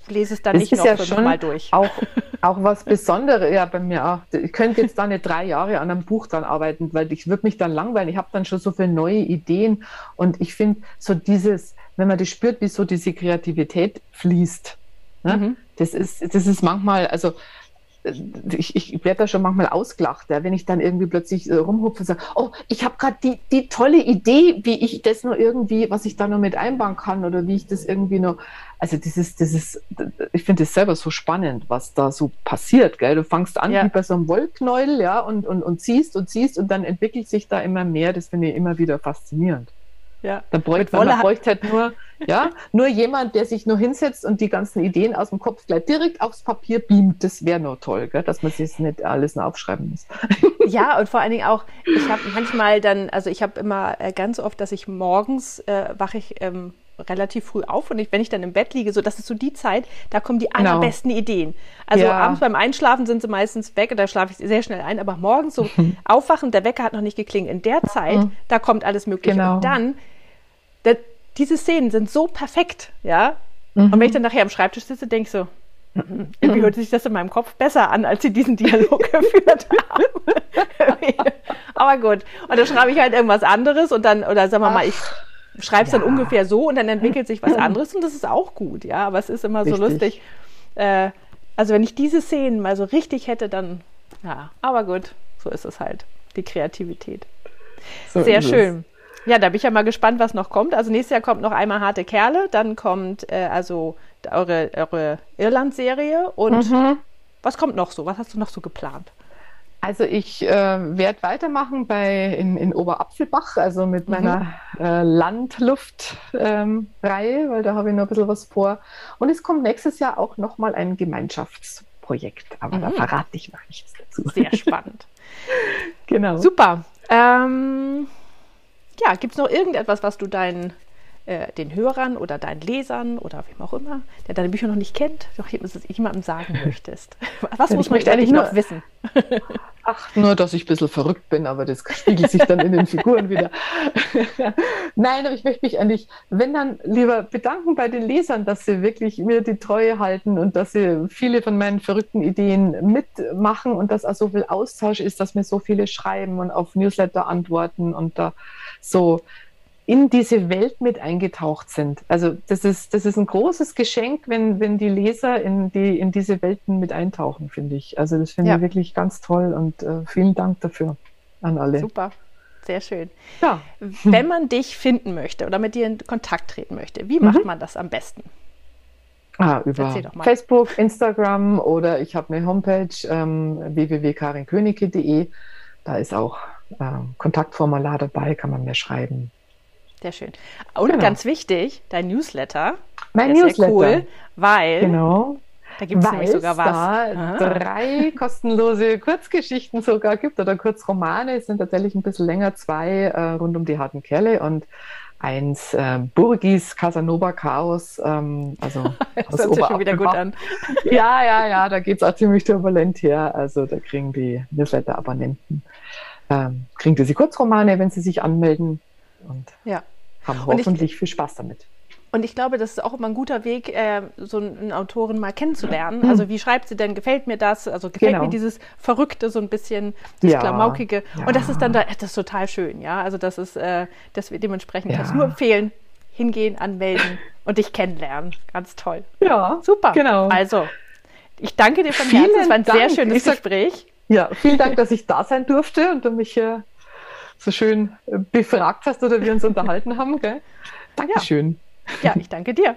lese es dann das nicht ist noch ja schon mal durch. Auch, auch was Besonderes, ja, bei mir auch. Ich könnte jetzt da nicht drei Jahre an einem Buch dann arbeiten, weil ich würde mich dann langweilen. Ich habe dann schon so viele neue Ideen und ich finde so dieses, wenn man das spürt, wie so diese Kreativität fließt, ne? Mhm. das ist, das ist manchmal, also ich, ich werde da schon manchmal ausgelacht, ja, wenn ich dann irgendwie plötzlich äh, rumhupfe und sage, oh, ich habe gerade die, die tolle Idee, wie ich das nur irgendwie, was ich da noch mit einbauen kann oder wie ich das irgendwie noch, also dieses, dieses, ich finde es selber so spannend, was da so passiert, gell? Du fängst an ja. wie bei so einem Wollknäuel, ja, und, und, und ziehst und ziehst und dann entwickelt sich da immer mehr, das finde ich immer wieder faszinierend. Ja. Dann bräuchte man, man bräuchte halt nur, ja, nur jemand, der sich nur hinsetzt und die ganzen Ideen aus dem Kopf gleich direkt aufs Papier beamt. Das wäre nur toll, gell? dass man sich nicht alles nur aufschreiben muss. Ja, und vor allen Dingen auch, ich habe manchmal dann, also ich habe immer äh, ganz oft, dass ich morgens äh, wache ich ähm, relativ früh auf und ich, wenn ich dann im Bett liege, so das ist so die Zeit, da kommen die genau. allerbesten Ideen. Also ja. abends beim Einschlafen sind sie meistens weg und da schlafe ich sehr schnell ein, aber morgens so aufwachen, der Wecker hat noch nicht geklingelt. In der Zeit, mhm. da kommt alles Mögliche. Genau. Und dann, diese Szenen sind so perfekt, ja. Mhm. Und wenn ich dann nachher am Schreibtisch sitze, denke ich so, mhm, irgendwie hört sich das in meinem Kopf besser an, als sie diesen Dialog geführt haben. Aber gut. Und dann schreibe ich halt irgendwas anderes und dann, oder sagen wir mal, ich schreibe es ja. dann ungefähr so und dann entwickelt sich was anderes und das ist auch gut, ja. Aber es ist immer Richtig. so lustig. Äh, also wenn ich diese Szenen mal so richtig hätte, dann, ja, aber gut, so ist es halt, die Kreativität. So Sehr schön. Es. Ja, da bin ich ja mal gespannt, was noch kommt. Also nächstes Jahr kommt noch einmal harte Kerle, dann kommt äh, also eure, eure Irland-Serie und mhm. was kommt noch so? Was hast du noch so geplant? Also ich äh, werde weitermachen bei in, in Oberapfelbach, also mit mhm. meiner äh, Landluft-Reihe, ähm, weil da habe ich noch ein bisschen was vor. Und es kommt nächstes Jahr auch nochmal ein Gemeinschaftsprojekt, aber mhm. da verrate ich noch nichts dazu. Sehr spannend. genau. Super. Ähm, ja, gibt es noch irgendetwas, was du deinen äh, den Hörern oder deinen Lesern oder wem auch immer, der deine Bücher noch nicht kennt, doch jemandem sagen möchtest? Was muss man eigentlich noch wissen? Ach, nur, dass ich ein bisschen verrückt bin, aber das spiegelt sich dann in den Figuren wieder. Nein, aber ich möchte mich eigentlich, wenn dann lieber bedanken bei den Lesern, dass sie wirklich mir die Treue halten und dass sie viele von meinen verrückten Ideen mitmachen und dass auch so viel Austausch ist, dass mir so viele schreiben und auf Newsletter antworten und da so in diese Welt mit eingetaucht sind. Also das ist, das ist ein großes Geschenk, wenn, wenn die Leser in, die, in diese Welten mit eintauchen, finde ich. Also das finde ja. ich wirklich ganz toll und äh, vielen Dank dafür an alle. Super. Sehr schön. Ja. Wenn man dich finden möchte oder mit dir in Kontakt treten möchte, wie macht mhm. man das am besten? Ah, über Facebook, Instagram oder ich habe eine Homepage ähm, www.karinkönigke.de. Da ist auch Kontaktformular dabei, kann man mir schreiben. Sehr schön. Und genau. ganz wichtig, dein Newsletter. Mein Newsletter. cool, weil genau. da gibt es nämlich sogar was. Da drei kostenlose Kurzgeschichten sogar gibt oder Kurzromane. Es sind tatsächlich ein bisschen länger, zwei äh, rund um die harten Kerle und eins äh, Burgis Casanova Chaos. Ähm, also das hört sich schon wieder gut an. ja, ja, ja, da geht es auch ziemlich turbulent her. Also da kriegen die Newsletter-Abonnenten, ähm, kriegen diese Kurzromane, wenn sie sich anmelden und ja. haben hoffentlich ich, viel Spaß damit. Und ich glaube, das ist auch immer ein guter Weg, äh, so einen Autoren mal kennenzulernen. Mhm. Also wie schreibt sie denn, gefällt mir das? Also gefällt genau. mir dieses Verrückte, so ein bisschen, das ja. Klamaukige. Ja. Und das ist dann da, das ist total schön, ja. Also das ist, äh, dass wir dementsprechend ja. das nur empfehlen, hingehen, anmelden und dich kennenlernen. Ganz toll. Ja, super. Genau. Also, ich danke dir von Herzen. Es war ein Dank. sehr schönes Gespräch. Ja, vielen Dank, dass ich da sein durfte und du mich hier so schön äh, befragt hast oder wir uns unterhalten haben. Gell? Dankeschön. Ja. ja, ich danke dir.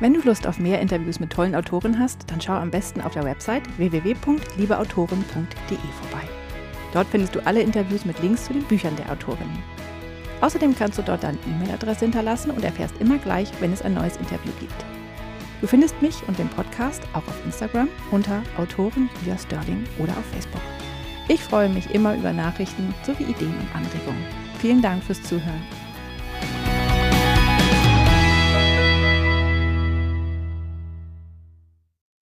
Wenn du Lust auf mehr Interviews mit tollen Autoren hast, dann schau am besten auf der Website www.liebeautoren.de vorbei. Dort findest du alle Interviews mit Links zu den Büchern der Autorinnen. Außerdem kannst du dort deine E-Mail-Adresse hinterlassen und erfährst immer gleich, wenn es ein neues Interview gibt. Du findest mich und den Podcast auch auf Instagram unter Autorin Julia Sterling oder auf Facebook. Ich freue mich immer über Nachrichten sowie Ideen und Anregungen. Vielen Dank fürs Zuhören.